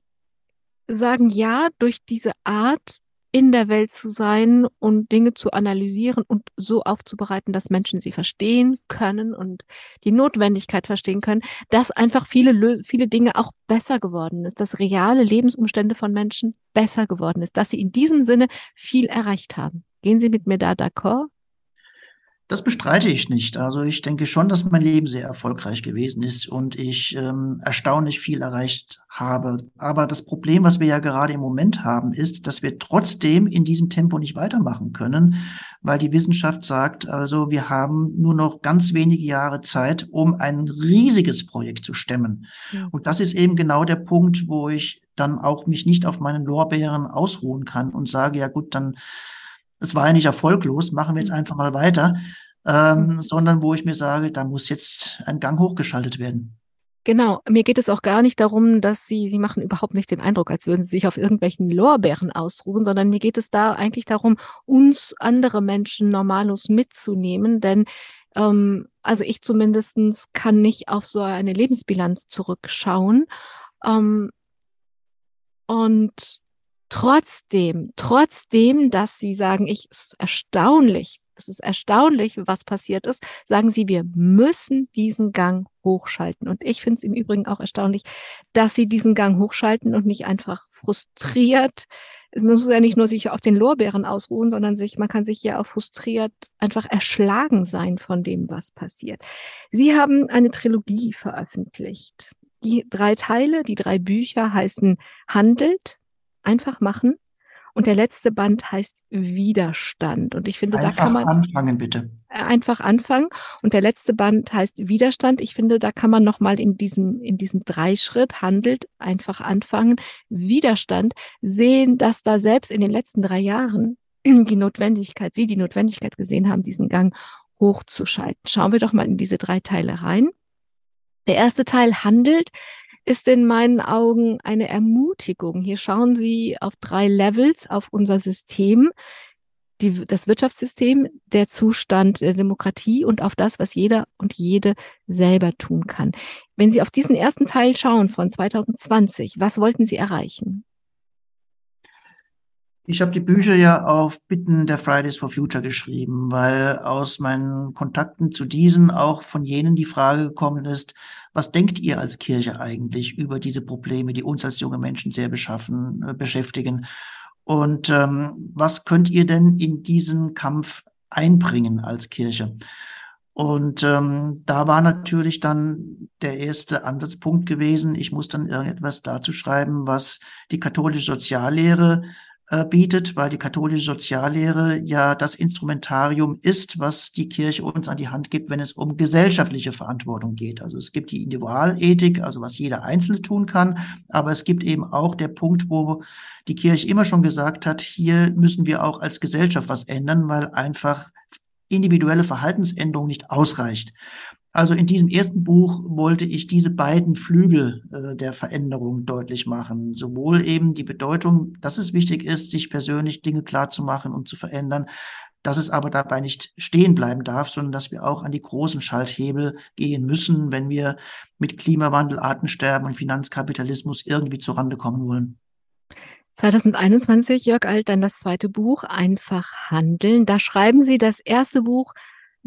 sagen, ja, durch diese Art in der Welt zu sein und Dinge zu analysieren und so aufzubereiten, dass Menschen sie verstehen können und die Notwendigkeit verstehen können, dass einfach viele, viele Dinge auch besser geworden ist, dass reale Lebensumstände von Menschen besser geworden ist, dass sie in diesem Sinne viel erreicht haben. Gehen Sie mit mir da d'accord? Das bestreite ich nicht. Also ich denke schon, dass mein Leben sehr erfolgreich gewesen ist und ich ähm, erstaunlich viel erreicht habe. Aber das Problem, was wir ja gerade im Moment haben, ist, dass wir trotzdem in diesem Tempo nicht weitermachen können, weil die Wissenschaft sagt, also wir haben nur noch ganz wenige Jahre Zeit, um ein riesiges Projekt zu stemmen. Ja. Und das ist eben genau der Punkt, wo ich dann auch mich nicht auf meinen Lorbeeren ausruhen kann und sage, ja gut, dann es war ja nicht erfolglos, machen wir jetzt mhm. einfach mal weiter, ähm, mhm. sondern wo ich mir sage, da muss jetzt ein Gang hochgeschaltet werden. Genau, mir geht es auch gar nicht darum, dass Sie, Sie machen überhaupt nicht den Eindruck, als würden Sie sich auf irgendwelchen Lorbeeren ausruhen, sondern mir geht es da eigentlich darum, uns andere Menschen normalos mitzunehmen, denn ähm, also ich zumindestens kann nicht auf so eine Lebensbilanz zurückschauen. Ähm, und Trotzdem, trotzdem, dass sie sagen, ich, es ist erstaunlich, es ist erstaunlich, was passiert ist, sagen sie, wir müssen diesen Gang hochschalten. Und ich finde es im Übrigen auch erstaunlich, dass sie diesen Gang hochschalten und nicht einfach frustriert. Es muss ja nicht nur sich auf den Lorbeeren ausruhen, sondern sich, man kann sich ja auch frustriert einfach erschlagen sein von dem, was passiert. Sie haben eine Trilogie veröffentlicht. Die drei Teile, die drei Bücher heißen Handelt, einfach machen. Und der letzte Band heißt Widerstand. Und ich finde, einfach da kann man. Anfangen, bitte. Äh, einfach anfangen. Und der letzte Band heißt Widerstand. Ich finde, da kann man nochmal in diesem, in diesem Dreischritt handelt, einfach anfangen, Widerstand sehen, dass da selbst in den letzten drei Jahren [clears throat] die Notwendigkeit, Sie die Notwendigkeit gesehen haben, diesen Gang hochzuschalten. Schauen wir doch mal in diese drei Teile rein. Der erste Teil handelt ist in meinen Augen eine Ermutigung. Hier schauen Sie auf drei Levels auf unser System, die, das Wirtschaftssystem, der Zustand der Demokratie und auf das, was jeder und jede selber tun kann. Wenn Sie auf diesen ersten Teil schauen von 2020, was wollten Sie erreichen? Ich habe die Bücher ja auf Bitten der Fridays for Future geschrieben, weil aus meinen Kontakten zu diesen auch von jenen die Frage gekommen ist, was denkt ihr als Kirche eigentlich über diese Probleme, die uns als junge Menschen sehr beschaffen, äh, beschäftigen? Und ähm, was könnt ihr denn in diesen Kampf einbringen als Kirche? Und ähm, da war natürlich dann der erste Ansatzpunkt gewesen, ich muss dann irgendetwas dazu schreiben, was die katholische Soziallehre bietet, weil die katholische Soziallehre ja das Instrumentarium ist, was die Kirche uns an die Hand gibt, wenn es um gesellschaftliche Verantwortung geht. Also es gibt die Individualethik, also was jeder Einzelne tun kann, aber es gibt eben auch der Punkt, wo die Kirche immer schon gesagt hat, hier müssen wir auch als Gesellschaft was ändern, weil einfach individuelle Verhaltensänderung nicht ausreicht. Also in diesem ersten Buch wollte ich diese beiden Flügel äh, der Veränderung deutlich machen. Sowohl eben die Bedeutung, dass es wichtig ist, sich persönlich Dinge klar zu machen und zu verändern, dass es aber dabei nicht stehen bleiben darf, sondern dass wir auch an die großen Schalthebel gehen müssen, wenn wir mit Klimawandel, Artensterben und Finanzkapitalismus irgendwie zurande kommen wollen. 2021, Jörg Alt, dann das zweite Buch, Einfach handeln. Da schreiben Sie, das erste Buch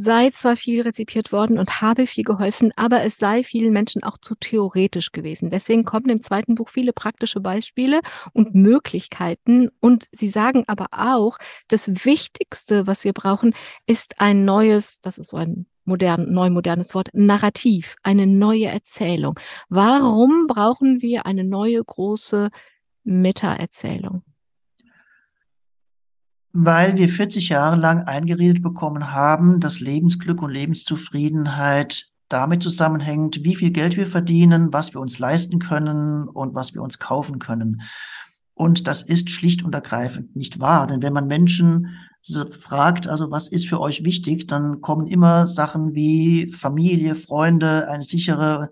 sei zwar viel rezipiert worden und habe viel geholfen, aber es sei vielen Menschen auch zu theoretisch gewesen. Deswegen kommen im zweiten Buch viele praktische Beispiele und Möglichkeiten. Und Sie sagen aber auch, das Wichtigste, was wir brauchen, ist ein neues, das ist so ein modern, neu modernes Wort, Narrativ, eine neue Erzählung. Warum brauchen wir eine neue große Meta-Erzählung? Weil wir 40 Jahre lang eingeredet bekommen haben, dass Lebensglück und Lebenszufriedenheit damit zusammenhängt, wie viel Geld wir verdienen, was wir uns leisten können und was wir uns kaufen können. Und das ist schlicht und ergreifend nicht wahr. Denn wenn man Menschen fragt, also was ist für euch wichtig, dann kommen immer Sachen wie Familie, Freunde, eine sichere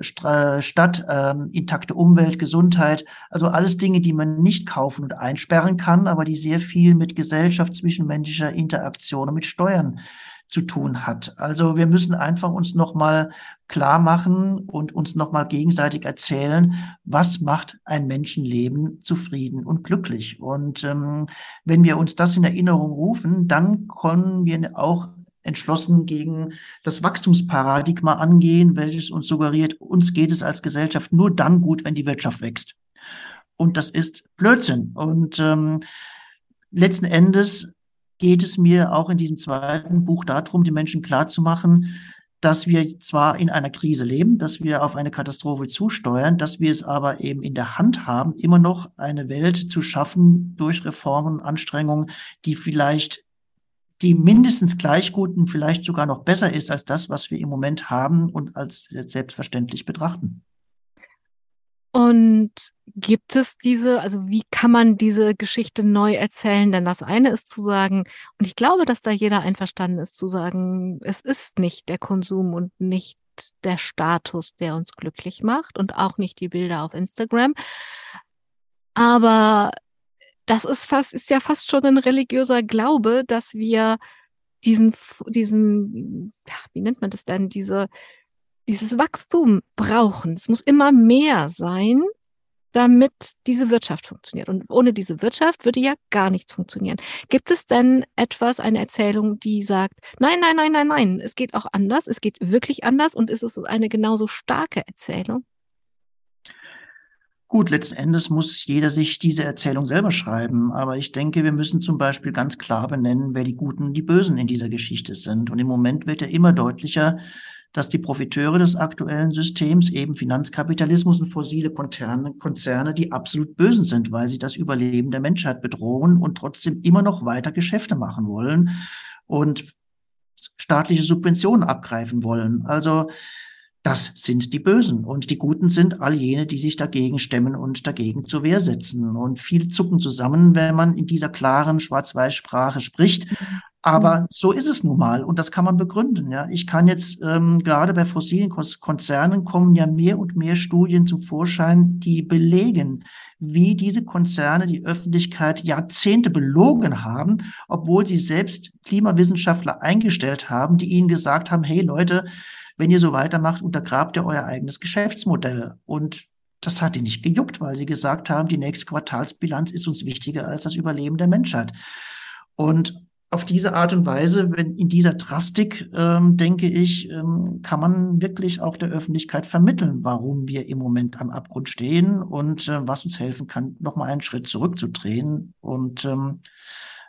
Stadt, ähm, intakte Umwelt, Gesundheit, also alles Dinge, die man nicht kaufen und einsperren kann, aber die sehr viel mit Gesellschaft, zwischenmenschlicher Interaktion und mit Steuern zu tun hat. Also wir müssen einfach uns nochmal klar machen und uns nochmal gegenseitig erzählen, was macht ein Menschenleben zufrieden und glücklich. Und ähm, wenn wir uns das in Erinnerung rufen, dann können wir auch entschlossen gegen das Wachstumsparadigma angehen, welches uns suggeriert, uns geht es als Gesellschaft nur dann gut, wenn die Wirtschaft wächst. Und das ist Blödsinn. Und ähm, letzten Endes geht es mir auch in diesem zweiten Buch darum, den Menschen klarzumachen, dass wir zwar in einer Krise leben, dass wir auf eine Katastrophe zusteuern, dass wir es aber eben in der Hand haben, immer noch eine Welt zu schaffen durch Reformen, Anstrengungen, die vielleicht die mindestens gleich gut und vielleicht sogar noch besser ist als das, was wir im Moment haben und als selbstverständlich betrachten. Und gibt es diese, also wie kann man diese Geschichte neu erzählen? Denn das eine ist zu sagen, und ich glaube, dass da jeder einverstanden ist, zu sagen, es ist nicht der Konsum und nicht der Status, der uns glücklich macht und auch nicht die Bilder auf Instagram. Aber das ist fast, ist ja fast schon ein religiöser Glaube, dass wir diesen, diesen, wie nennt man das denn, diese, dieses Wachstum brauchen. Es muss immer mehr sein, damit diese Wirtschaft funktioniert. Und ohne diese Wirtschaft würde ja gar nichts funktionieren. Gibt es denn etwas, eine Erzählung, die sagt, nein, nein, nein, nein, nein, es geht auch anders, es geht wirklich anders und ist es eine genauso starke Erzählung? Gut, letzten Endes muss jeder sich diese Erzählung selber schreiben. Aber ich denke, wir müssen zum Beispiel ganz klar benennen, wer die Guten und die Bösen in dieser Geschichte sind. Und im Moment wird ja immer deutlicher, dass die Profiteure des aktuellen Systems eben Finanzkapitalismus und fossile Konzerne, Konzerne die absolut Bösen sind, weil sie das Überleben der Menschheit bedrohen und trotzdem immer noch weiter Geschäfte machen wollen und staatliche Subventionen abgreifen wollen. Also das sind die Bösen. Und die Guten sind all jene, die sich dagegen stemmen und dagegen zur Wehr setzen. Und viele zucken zusammen, wenn man in dieser klaren Schwarz-Weiß-Sprache spricht. Aber mhm. so ist es nun mal und das kann man begründen. Ja, ich kann jetzt ähm, gerade bei fossilen Konzernen kommen ja mehr und mehr Studien zum Vorschein, die belegen, wie diese Konzerne die Öffentlichkeit Jahrzehnte belogen haben, obwohl sie selbst Klimawissenschaftler eingestellt haben, die ihnen gesagt haben: Hey Leute, wenn ihr so weitermacht, untergrabt ihr euer eigenes Geschäftsmodell. Und das hat die nicht gejuckt, weil sie gesagt haben, die nächste Quartalsbilanz ist uns wichtiger als das Überleben der Menschheit. Und auf diese Art und Weise, wenn in dieser Drastik, ähm, denke ich, ähm, kann man wirklich auch der Öffentlichkeit vermitteln, warum wir im Moment am Abgrund stehen und äh, was uns helfen kann, nochmal einen Schritt zurückzudrehen und ähm,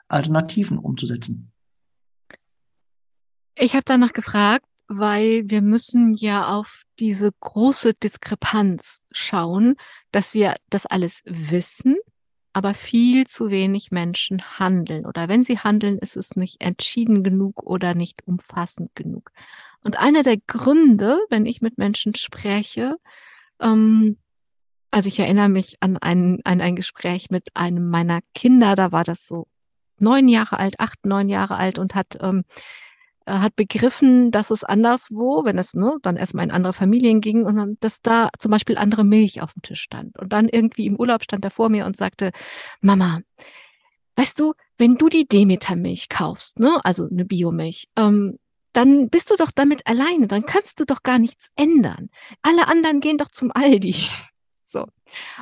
Alternativen umzusetzen. Ich habe danach gefragt, weil wir müssen ja auf diese große Diskrepanz schauen, dass wir das alles wissen, aber viel zu wenig Menschen handeln. Oder wenn sie handeln, ist es nicht entschieden genug oder nicht umfassend genug. Und einer der Gründe, wenn ich mit Menschen spreche, ähm, also ich erinnere mich an ein, an ein Gespräch mit einem meiner Kinder, da war das so neun Jahre alt, acht, neun Jahre alt und hat ähm, äh, hat begriffen, dass es anderswo, wenn es ne, dann erstmal in andere Familien ging und dann, dass da zum Beispiel andere Milch auf dem Tisch stand. Und dann irgendwie im Urlaub stand er vor mir und sagte, Mama, weißt du, wenn du die Demeter-Milch kaufst, ne, also eine Biomilch, ähm, dann bist du doch damit alleine, dann kannst du doch gar nichts ändern. Alle anderen gehen doch zum Aldi.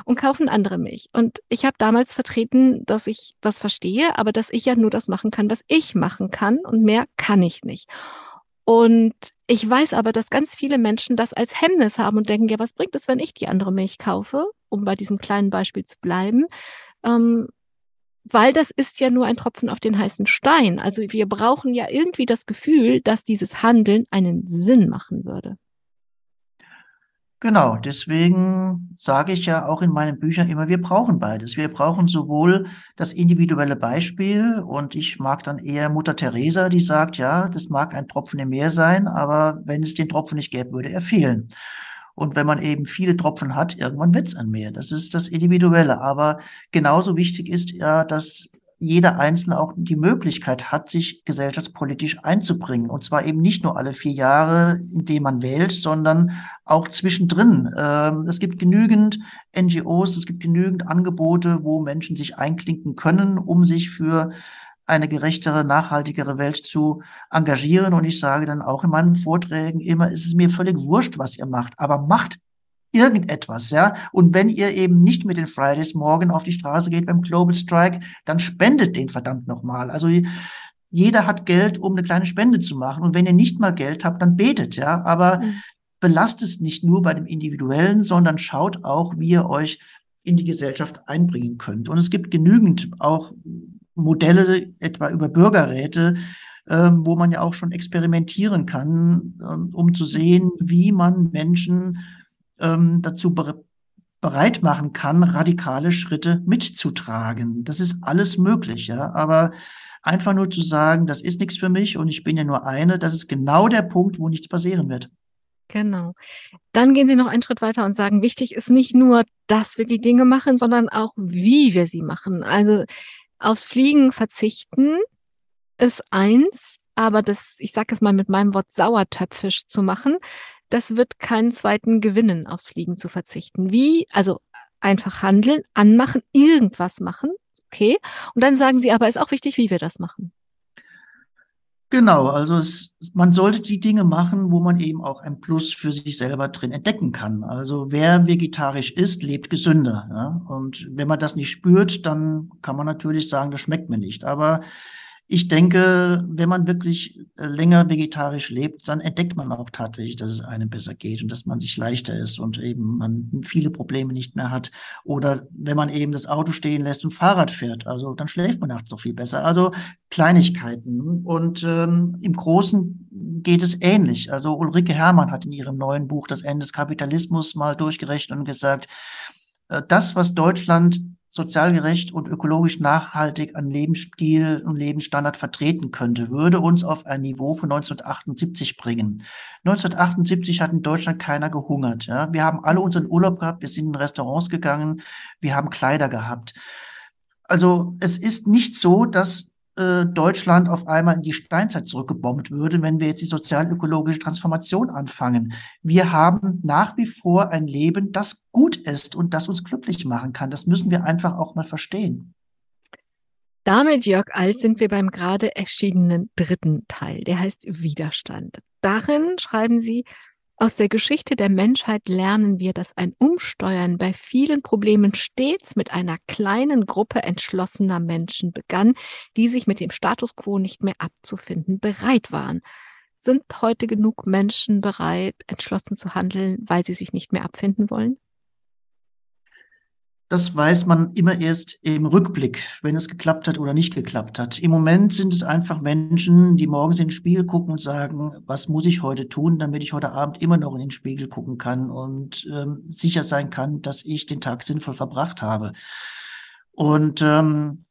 Und kaufen andere Milch. Und ich habe damals vertreten, dass ich das verstehe, aber dass ich ja nur das machen kann, was ich machen kann und mehr kann ich nicht. Und ich weiß aber, dass ganz viele Menschen das als Hemmnis haben und denken, ja, was bringt es, wenn ich die andere Milch kaufe, um bei diesem kleinen Beispiel zu bleiben? Ähm, weil das ist ja nur ein Tropfen auf den heißen Stein. Also wir brauchen ja irgendwie das Gefühl, dass dieses Handeln einen Sinn machen würde. Genau, deswegen sage ich ja auch in meinen Büchern immer, wir brauchen beides. Wir brauchen sowohl das individuelle Beispiel und ich mag dann eher Mutter Teresa, die sagt, ja, das mag ein Tropfen im Meer sein, aber wenn es den Tropfen nicht gäbe, würde er fehlen. Und wenn man eben viele Tropfen hat, irgendwann wird es ein Meer. Das ist das Individuelle. Aber genauso wichtig ist ja, dass jeder Einzelne auch die Möglichkeit hat, sich gesellschaftspolitisch einzubringen. Und zwar eben nicht nur alle vier Jahre, indem man wählt, sondern auch zwischendrin. Ähm, es gibt genügend NGOs, es gibt genügend Angebote, wo Menschen sich einklinken können, um sich für eine gerechtere, nachhaltigere Welt zu engagieren. Und ich sage dann auch in meinen Vorträgen immer, ist es mir völlig wurscht, was ihr macht, aber macht irgendetwas, ja. Und wenn ihr eben nicht mit den Fridays morgen auf die Straße geht beim Global Strike, dann spendet den verdammt nochmal. Also jeder hat Geld, um eine kleine Spende zu machen. Und wenn ihr nicht mal Geld habt, dann betet, ja. Aber mhm. belastet es nicht nur bei dem Individuellen, sondern schaut auch, wie ihr euch in die Gesellschaft einbringen könnt. Und es gibt genügend auch Modelle, etwa über Bürgerräte, ähm, wo man ja auch schon experimentieren kann, ähm, um zu sehen, wie man Menschen ähm, dazu be bereit machen kann, radikale Schritte mitzutragen. Das ist alles möglich, ja. Aber einfach nur zu sagen, das ist nichts für mich und ich bin ja nur eine, das ist genau der Punkt, wo nichts passieren wird. Genau. Dann gehen Sie noch einen Schritt weiter und sagen, wichtig ist nicht nur, dass wir die Dinge machen, sondern auch, wie wir sie machen. Also aufs Fliegen verzichten ist eins, aber das, ich sage es mal mit meinem Wort sauertöpfisch zu machen, das wird keinen zweiten gewinnen, aufs Fliegen zu verzichten. Wie? Also einfach handeln, anmachen, irgendwas machen. Okay. Und dann sagen sie, aber ist auch wichtig, wie wir das machen. Genau, also es, man sollte die Dinge machen, wo man eben auch ein Plus für sich selber drin entdecken kann. Also wer vegetarisch isst, lebt gesünder. Ja? Und wenn man das nicht spürt, dann kann man natürlich sagen, das schmeckt mir nicht. Aber ich denke, wenn man wirklich äh, länger vegetarisch lebt, dann entdeckt man auch tatsächlich, dass es einem besser geht und dass man sich leichter ist und eben man viele Probleme nicht mehr hat. Oder wenn man eben das Auto stehen lässt und Fahrrad fährt, also dann schläft man nachts auch viel besser. Also Kleinigkeiten. Und ähm, im Großen geht es ähnlich. Also Ulrike Herrmann hat in ihrem neuen Buch Das Ende des Kapitalismus mal durchgerechnet und gesagt, äh, das, was Deutschland sozial gerecht und ökologisch nachhaltig an Lebensstil und Lebensstandard vertreten könnte, würde uns auf ein Niveau von 1978 bringen. 1978 hat in Deutschland keiner gehungert. Ja? Wir haben alle unseren Urlaub gehabt, wir sind in Restaurants gegangen, wir haben Kleider gehabt. Also es ist nicht so, dass äh, Deutschland auf einmal in die Steinzeit zurückgebombt würde, wenn wir jetzt die sozial-ökologische Transformation anfangen. Wir haben nach wie vor ein Leben, das gut ist und das uns glücklich machen kann. Das müssen wir einfach auch mal verstehen. Damit, Jörg Alt, sind wir beim gerade erschienenen dritten Teil. Der heißt Widerstand. Darin schreiben Sie, aus der Geschichte der Menschheit lernen wir, dass ein Umsteuern bei vielen Problemen stets mit einer kleinen Gruppe entschlossener Menschen begann, die sich mit dem Status quo nicht mehr abzufinden bereit waren. Sind heute genug Menschen bereit, entschlossen zu handeln, weil sie sich nicht mehr abfinden wollen? Das weiß man immer erst im Rückblick, wenn es geklappt hat oder nicht geklappt hat. Im Moment sind es einfach Menschen, die morgens in den Spiegel gucken und sagen, was muss ich heute tun, damit ich heute Abend immer noch in den Spiegel gucken kann und ähm, sicher sein kann, dass ich den Tag sinnvoll verbracht habe. Und ähm,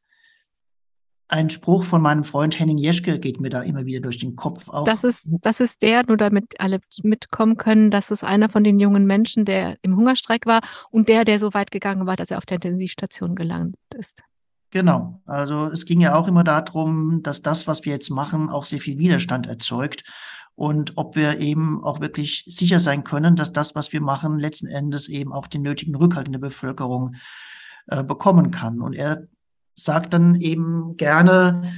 ein Spruch von meinem Freund Henning Jeschke geht mir da immer wieder durch den Kopf. Auch. Das ist, das ist der, nur damit alle mitkommen können, das ist einer von den jungen Menschen, der im Hungerstreik war und der, der so weit gegangen war, dass er auf der Intensivstation gelandet ist. Genau. Also es ging ja auch immer darum, dass das, was wir jetzt machen, auch sehr viel Widerstand erzeugt und ob wir eben auch wirklich sicher sein können, dass das, was wir machen, letzten Endes eben auch den nötigen Rückhalt in der Bevölkerung äh, bekommen kann. Und er sagt dann eben gerne,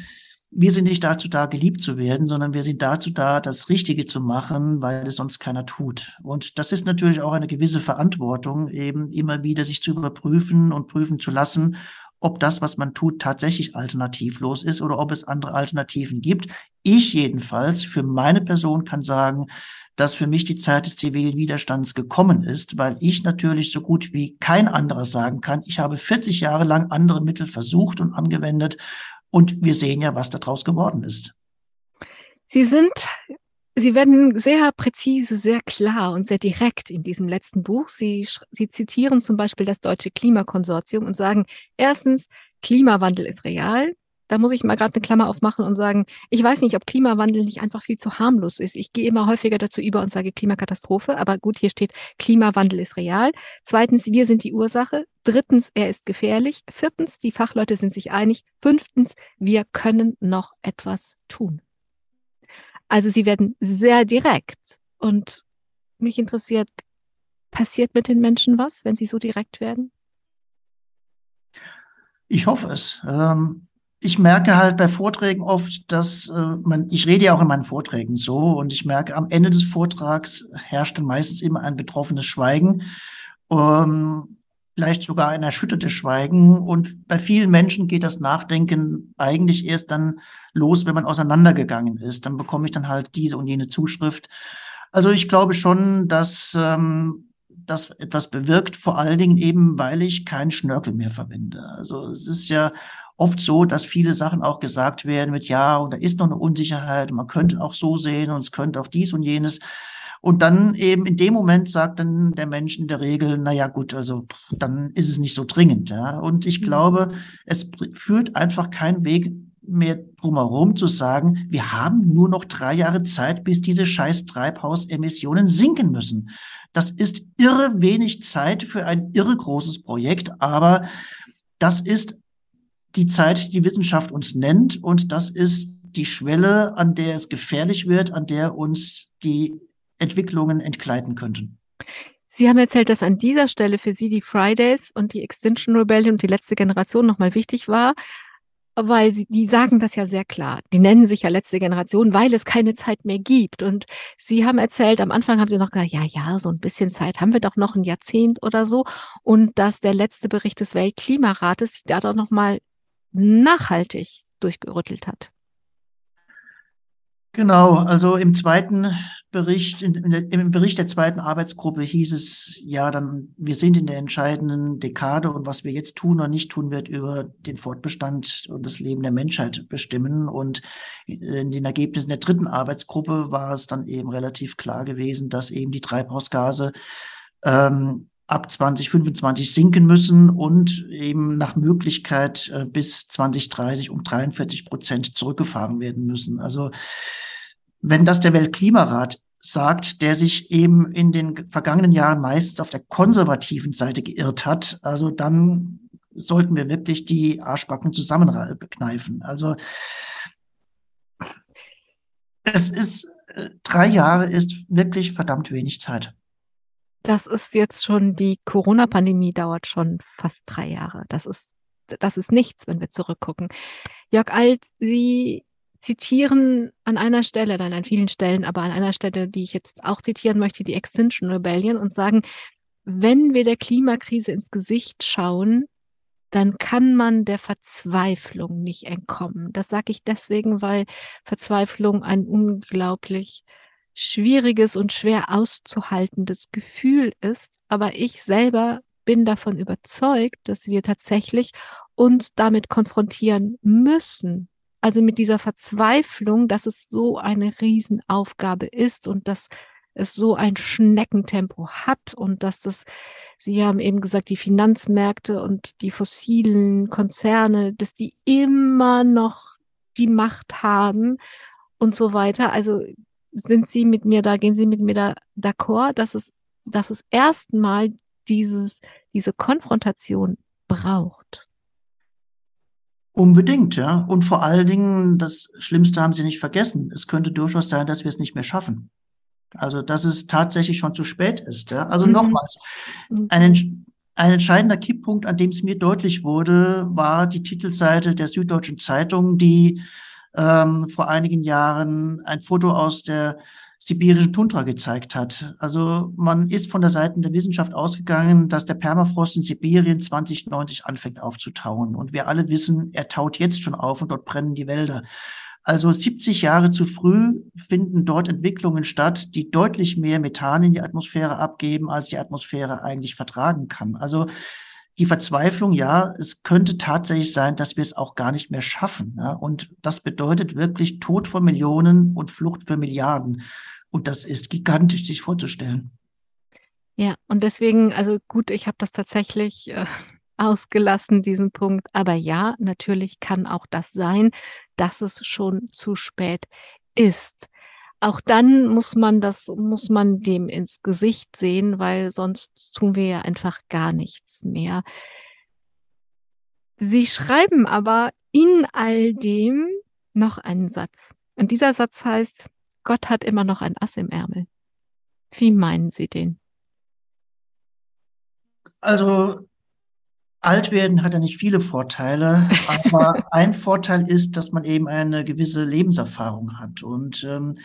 wir sind nicht dazu da, geliebt zu werden, sondern wir sind dazu da, das Richtige zu machen, weil es sonst keiner tut. Und das ist natürlich auch eine gewisse Verantwortung, eben immer wieder sich zu überprüfen und prüfen zu lassen, ob das, was man tut, tatsächlich alternativlos ist oder ob es andere Alternativen gibt. Ich jedenfalls für meine Person kann sagen, dass für mich die Zeit des zivilen Widerstands gekommen ist, weil ich natürlich so gut wie kein anderer sagen kann, ich habe 40 Jahre lang andere Mittel versucht und angewendet und wir sehen ja, was daraus geworden ist. Sie sind, Sie werden sehr präzise, sehr klar und sehr direkt in diesem letzten Buch. Sie, Sie zitieren zum Beispiel das Deutsche Klimakonsortium und sagen, erstens, Klimawandel ist real. Da muss ich mal gerade eine Klammer aufmachen und sagen, ich weiß nicht, ob Klimawandel nicht einfach viel zu harmlos ist. Ich gehe immer häufiger dazu über und sage Klimakatastrophe, aber gut, hier steht, Klimawandel ist real. Zweitens, wir sind die Ursache. Drittens, er ist gefährlich. Viertens, die Fachleute sind sich einig. Fünftens, wir können noch etwas tun. Also sie werden sehr direkt und mich interessiert, passiert mit den Menschen was, wenn sie so direkt werden? Ich hoffe es. Ähm, ich merke halt bei Vorträgen oft, dass äh, man, ich rede ja auch in meinen Vorträgen so und ich merke, am Ende des Vortrags herrscht dann meistens immer ein betroffenes Schweigen, ähm, vielleicht sogar ein erschüttertes Schweigen. Und bei vielen Menschen geht das Nachdenken eigentlich erst dann los, wenn man auseinandergegangen ist. Dann bekomme ich dann halt diese und jene Zuschrift. Also ich glaube schon, dass ähm, das etwas bewirkt, vor allen Dingen eben, weil ich keinen Schnörkel mehr verwende. Also es ist ja oft so, dass viele Sachen auch gesagt werden mit ja, und da ist noch eine Unsicherheit, man könnte auch so sehen und es könnte auch dies und jenes. Und dann eben in dem Moment sagt dann der Mensch in der Regel, na ja, gut, also dann ist es nicht so dringend, ja. Und ich mhm. glaube, es führt einfach keinen Weg mehr drumherum zu sagen, wir haben nur noch drei Jahre Zeit, bis diese scheiß Treibhausemissionen sinken müssen. Das ist irre wenig Zeit für ein irre großes Projekt, aber das ist die Zeit, die die Wissenschaft uns nennt und das ist die Schwelle, an der es gefährlich wird, an der uns die Entwicklungen entgleiten könnten. Sie haben erzählt, dass an dieser Stelle für Sie die Fridays und die Extinction Rebellion und die letzte Generation nochmal wichtig war weil sie, die sagen das ja sehr klar. Die nennen sich ja letzte Generation, weil es keine Zeit mehr gibt. Und Sie haben erzählt, am Anfang haben Sie noch gesagt, ja, ja, so ein bisschen Zeit haben wir doch noch ein Jahrzehnt oder so. Und dass der letzte Bericht des Weltklimarates da doch nochmal nachhaltig durchgerüttelt hat. Genau, also im zweiten Bericht, in, im Bericht der zweiten Arbeitsgruppe hieß es, ja, dann, wir sind in der entscheidenden Dekade und was wir jetzt tun oder nicht tun, wird über den Fortbestand und das Leben der Menschheit bestimmen. Und in den Ergebnissen der dritten Arbeitsgruppe war es dann eben relativ klar gewesen, dass eben die Treibhausgase ähm, ab 2025 sinken müssen und eben nach Möglichkeit äh, bis 2030 um 43 Prozent zurückgefahren werden müssen. Also wenn das der Weltklimarat sagt, der sich eben in den vergangenen Jahren meistens auf der konservativen Seite geirrt hat, also dann sollten wir wirklich die Arschbacken zusammenkneifen. Also es ist, äh, drei Jahre ist wirklich verdammt wenig Zeit. Das ist jetzt schon, die Corona-Pandemie dauert schon fast drei Jahre. Das ist, das ist nichts, wenn wir zurückgucken. Jörg Alt, Sie zitieren an einer Stelle, dann an vielen Stellen, aber an einer Stelle, die ich jetzt auch zitieren möchte, die Extinction Rebellion und sagen, wenn wir der Klimakrise ins Gesicht schauen, dann kann man der Verzweiflung nicht entkommen. Das sage ich deswegen, weil Verzweiflung ein unglaublich schwieriges und schwer auszuhaltendes Gefühl ist. Aber ich selber bin davon überzeugt, dass wir tatsächlich uns damit konfrontieren müssen, also mit dieser Verzweiflung, dass es so eine Riesenaufgabe ist und dass es so ein Schneckentempo hat und dass das, Sie haben eben gesagt, die Finanzmärkte und die fossilen Konzerne, dass die immer noch die Macht haben und so weiter. Also sind Sie mit mir da, gehen Sie mit mir da d'accord, dass es, dass es erstmal dieses, diese Konfrontation braucht? Unbedingt, ja. Und vor allen Dingen, das Schlimmste haben Sie nicht vergessen. Es könnte durchaus sein, dass wir es nicht mehr schaffen. Also, dass es tatsächlich schon zu spät ist. Ja? Also mhm. nochmals, mhm. ein, ein entscheidender Kipppunkt, an dem es mir deutlich wurde, war die Titelseite der Süddeutschen Zeitung, die ähm, vor einigen Jahren ein Foto aus der sibirischen Tundra gezeigt hat. Also man ist von der Seite der Wissenschaft ausgegangen, dass der Permafrost in Sibirien 2090 anfängt aufzutauen. Und wir alle wissen, er taut jetzt schon auf und dort brennen die Wälder. Also 70 Jahre zu früh finden dort Entwicklungen statt, die deutlich mehr Methan in die Atmosphäre abgeben, als die Atmosphäre eigentlich vertragen kann. Also die Verzweiflung, ja, es könnte tatsächlich sein, dass wir es auch gar nicht mehr schaffen. Ja? Und das bedeutet wirklich Tod von Millionen und Flucht für Milliarden. Und das ist gigantisch, sich vorzustellen. Ja, und deswegen, also gut, ich habe das tatsächlich äh, [laughs] ausgelassen, diesen Punkt. Aber ja, natürlich kann auch das sein, dass es schon zu spät ist. Auch dann muss man das, muss man dem ins Gesicht sehen, weil sonst tun wir ja einfach gar nichts mehr. Sie schreiben aber in all dem noch einen Satz. Und dieser Satz heißt, Gott hat immer noch ein Ass im Ärmel. Wie meinen Sie den? Also alt werden hat ja nicht viele Vorteile, [laughs] aber ein Vorteil ist, dass man eben eine gewisse Lebenserfahrung hat. Und ähm,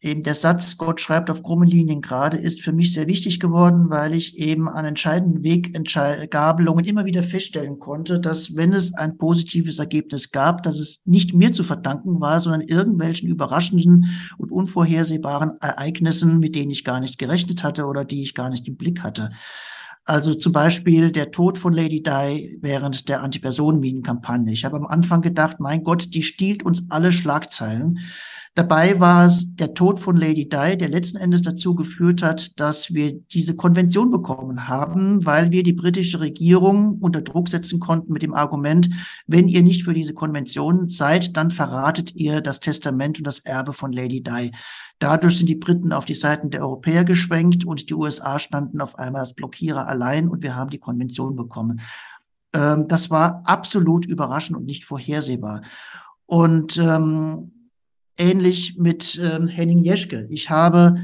eben der Satz, Gott schreibt auf krummen Linien gerade, ist für mich sehr wichtig geworden, weil ich eben an entscheidenden Weggabelungen immer wieder feststellen konnte, dass wenn es ein positives Ergebnis gab, dass es nicht mir zu verdanken war, sondern irgendwelchen überraschenden und unvorhersehbaren Ereignissen, mit denen ich gar nicht gerechnet hatte oder die ich gar nicht im Blick hatte. Also zum Beispiel der Tod von Lady Di während der Antipersonenminenkampagne. Ich habe am Anfang gedacht, mein Gott, die stiehlt uns alle Schlagzeilen. Dabei war es der Tod von Lady Di, der letzten Endes dazu geführt hat, dass wir diese Konvention bekommen haben, weil wir die britische Regierung unter Druck setzen konnten mit dem Argument, wenn ihr nicht für diese Konvention seid, dann verratet ihr das Testament und das Erbe von Lady Di. Dadurch sind die Briten auf die Seiten der Europäer geschwenkt und die USA standen auf einmal als Blockierer allein und wir haben die Konvention bekommen. Ähm, das war absolut überraschend und nicht vorhersehbar. Und ähm, ähnlich mit ähm, Henning Jeschke. Ich habe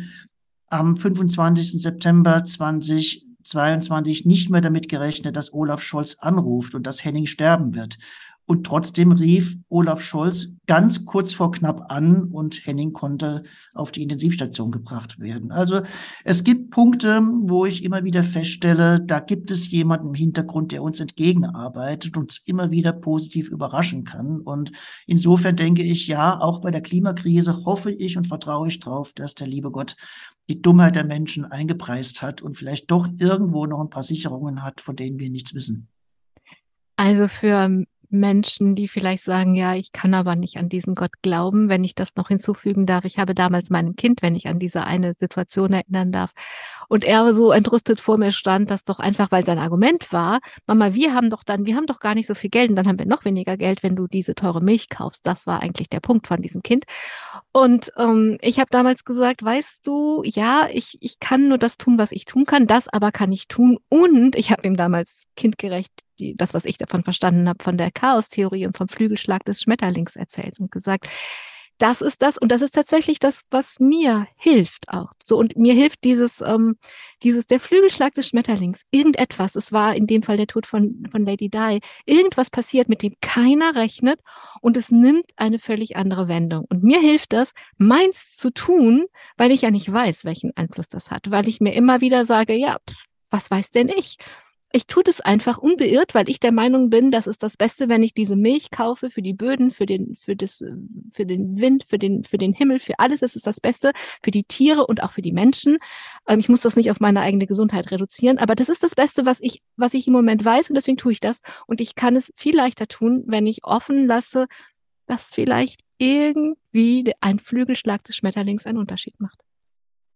am 25. September 2022 nicht mehr damit gerechnet, dass Olaf Scholz anruft und dass Henning sterben wird. Und trotzdem rief Olaf Scholz ganz kurz vor knapp an und Henning konnte auf die Intensivstation gebracht werden. Also es gibt Punkte, wo ich immer wieder feststelle, da gibt es jemanden im Hintergrund, der uns entgegenarbeitet und uns immer wieder positiv überraschen kann. Und insofern denke ich, ja, auch bei der Klimakrise hoffe ich und vertraue ich darauf, dass der liebe Gott die Dummheit der Menschen eingepreist hat und vielleicht doch irgendwo noch ein paar Sicherungen hat, von denen wir nichts wissen. Also für Menschen, die vielleicht sagen, ja, ich kann aber nicht an diesen Gott glauben, wenn ich das noch hinzufügen darf. Ich habe damals meinem Kind, wenn ich an diese eine Situation erinnern darf, und er so entrüstet vor mir stand, dass doch einfach, weil sein Argument war, Mama, wir haben doch dann, wir haben doch gar nicht so viel Geld und dann haben wir noch weniger Geld, wenn du diese teure Milch kaufst. Das war eigentlich der Punkt von diesem Kind. Und ähm, ich habe damals gesagt, weißt du, ja, ich, ich kann nur das tun, was ich tun kann, das aber kann ich tun. Und ich habe ihm damals kindgerecht die, das, was ich davon verstanden habe, von der Chaos-Theorie und vom Flügelschlag des Schmetterlings erzählt und gesagt, das ist das und das ist tatsächlich das, was mir hilft auch. So und mir hilft dieses, ähm, dieses der Flügelschlag des Schmetterlings. Irgendetwas. Es war in dem Fall der Tod von von Lady Di. Irgendwas passiert, mit dem keiner rechnet und es nimmt eine völlig andere Wendung. Und mir hilft das, meins zu tun, weil ich ja nicht weiß, welchen Einfluss das hat, weil ich mir immer wieder sage, ja, was weiß denn ich? Ich tue das einfach unbeirrt, weil ich der Meinung bin, das ist das Beste, wenn ich diese Milch kaufe für die Böden, für den, für das, für den Wind, für den, für den Himmel, für alles. Es ist das Beste für die Tiere und auch für die Menschen. Ähm, ich muss das nicht auf meine eigene Gesundheit reduzieren, aber das ist das Beste, was ich, was ich im Moment weiß und deswegen tue ich das. Und ich kann es viel leichter tun, wenn ich offen lasse, dass vielleicht irgendwie ein Flügelschlag des Schmetterlings einen Unterschied macht.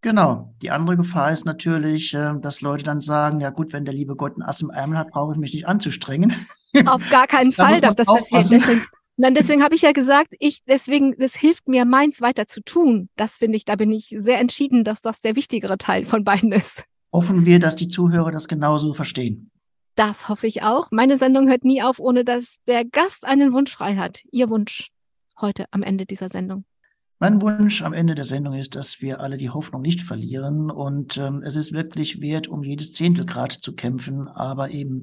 Genau. Die andere Gefahr ist natürlich, äh, dass Leute dann sagen, ja gut, wenn der liebe Gott ein Ass im Ärmel hat, brauche ich mich nicht anzustrengen. [laughs] Auf gar keinen Fall darf das passieren. Deswegen, dann deswegen habe ich ja gesagt, ich deswegen, das hilft mir, meins weiter zu tun. Das finde ich, da bin ich sehr entschieden, dass das der wichtigere Teil von beiden ist. Hoffen wir, dass die Zuhörer das genauso verstehen. Das hoffe ich auch. Meine Sendung hört nie auf, ohne dass der Gast einen Wunsch frei hat. Ihr Wunsch heute am Ende dieser Sendung. Mein Wunsch am Ende der Sendung ist, dass wir alle die Hoffnung nicht verlieren. Und ähm, es ist wirklich wert, um jedes Zehntelgrad zu kämpfen. Aber eben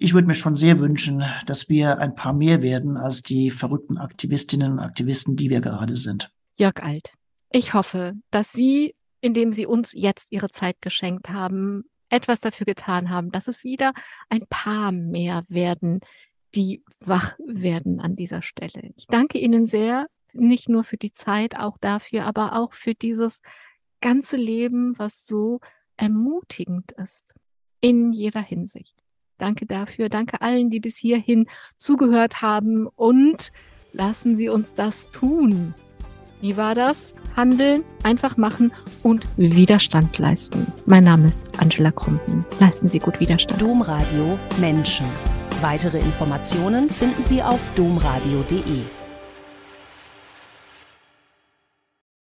ich würde mir schon sehr wünschen, dass wir ein paar mehr werden als die verrückten Aktivistinnen und Aktivisten, die wir gerade sind. Jörg Alt, ich hoffe, dass Sie, indem Sie uns jetzt Ihre Zeit geschenkt haben, etwas dafür getan haben, dass es wieder ein paar mehr werden, die wach werden an dieser Stelle. Ich danke Ihnen sehr, nicht nur für die Zeit, auch dafür, aber auch für dieses ganze Leben, was so ermutigend ist in jeder Hinsicht. Danke dafür. Danke allen, die bis hierhin zugehört haben und lassen Sie uns das tun. Wie war das? Handeln, einfach machen und Widerstand leisten. Mein Name ist Angela Krumpen. Leisten Sie gut Widerstand. Domradio Menschen. Weitere Informationen finden Sie auf domradio.de.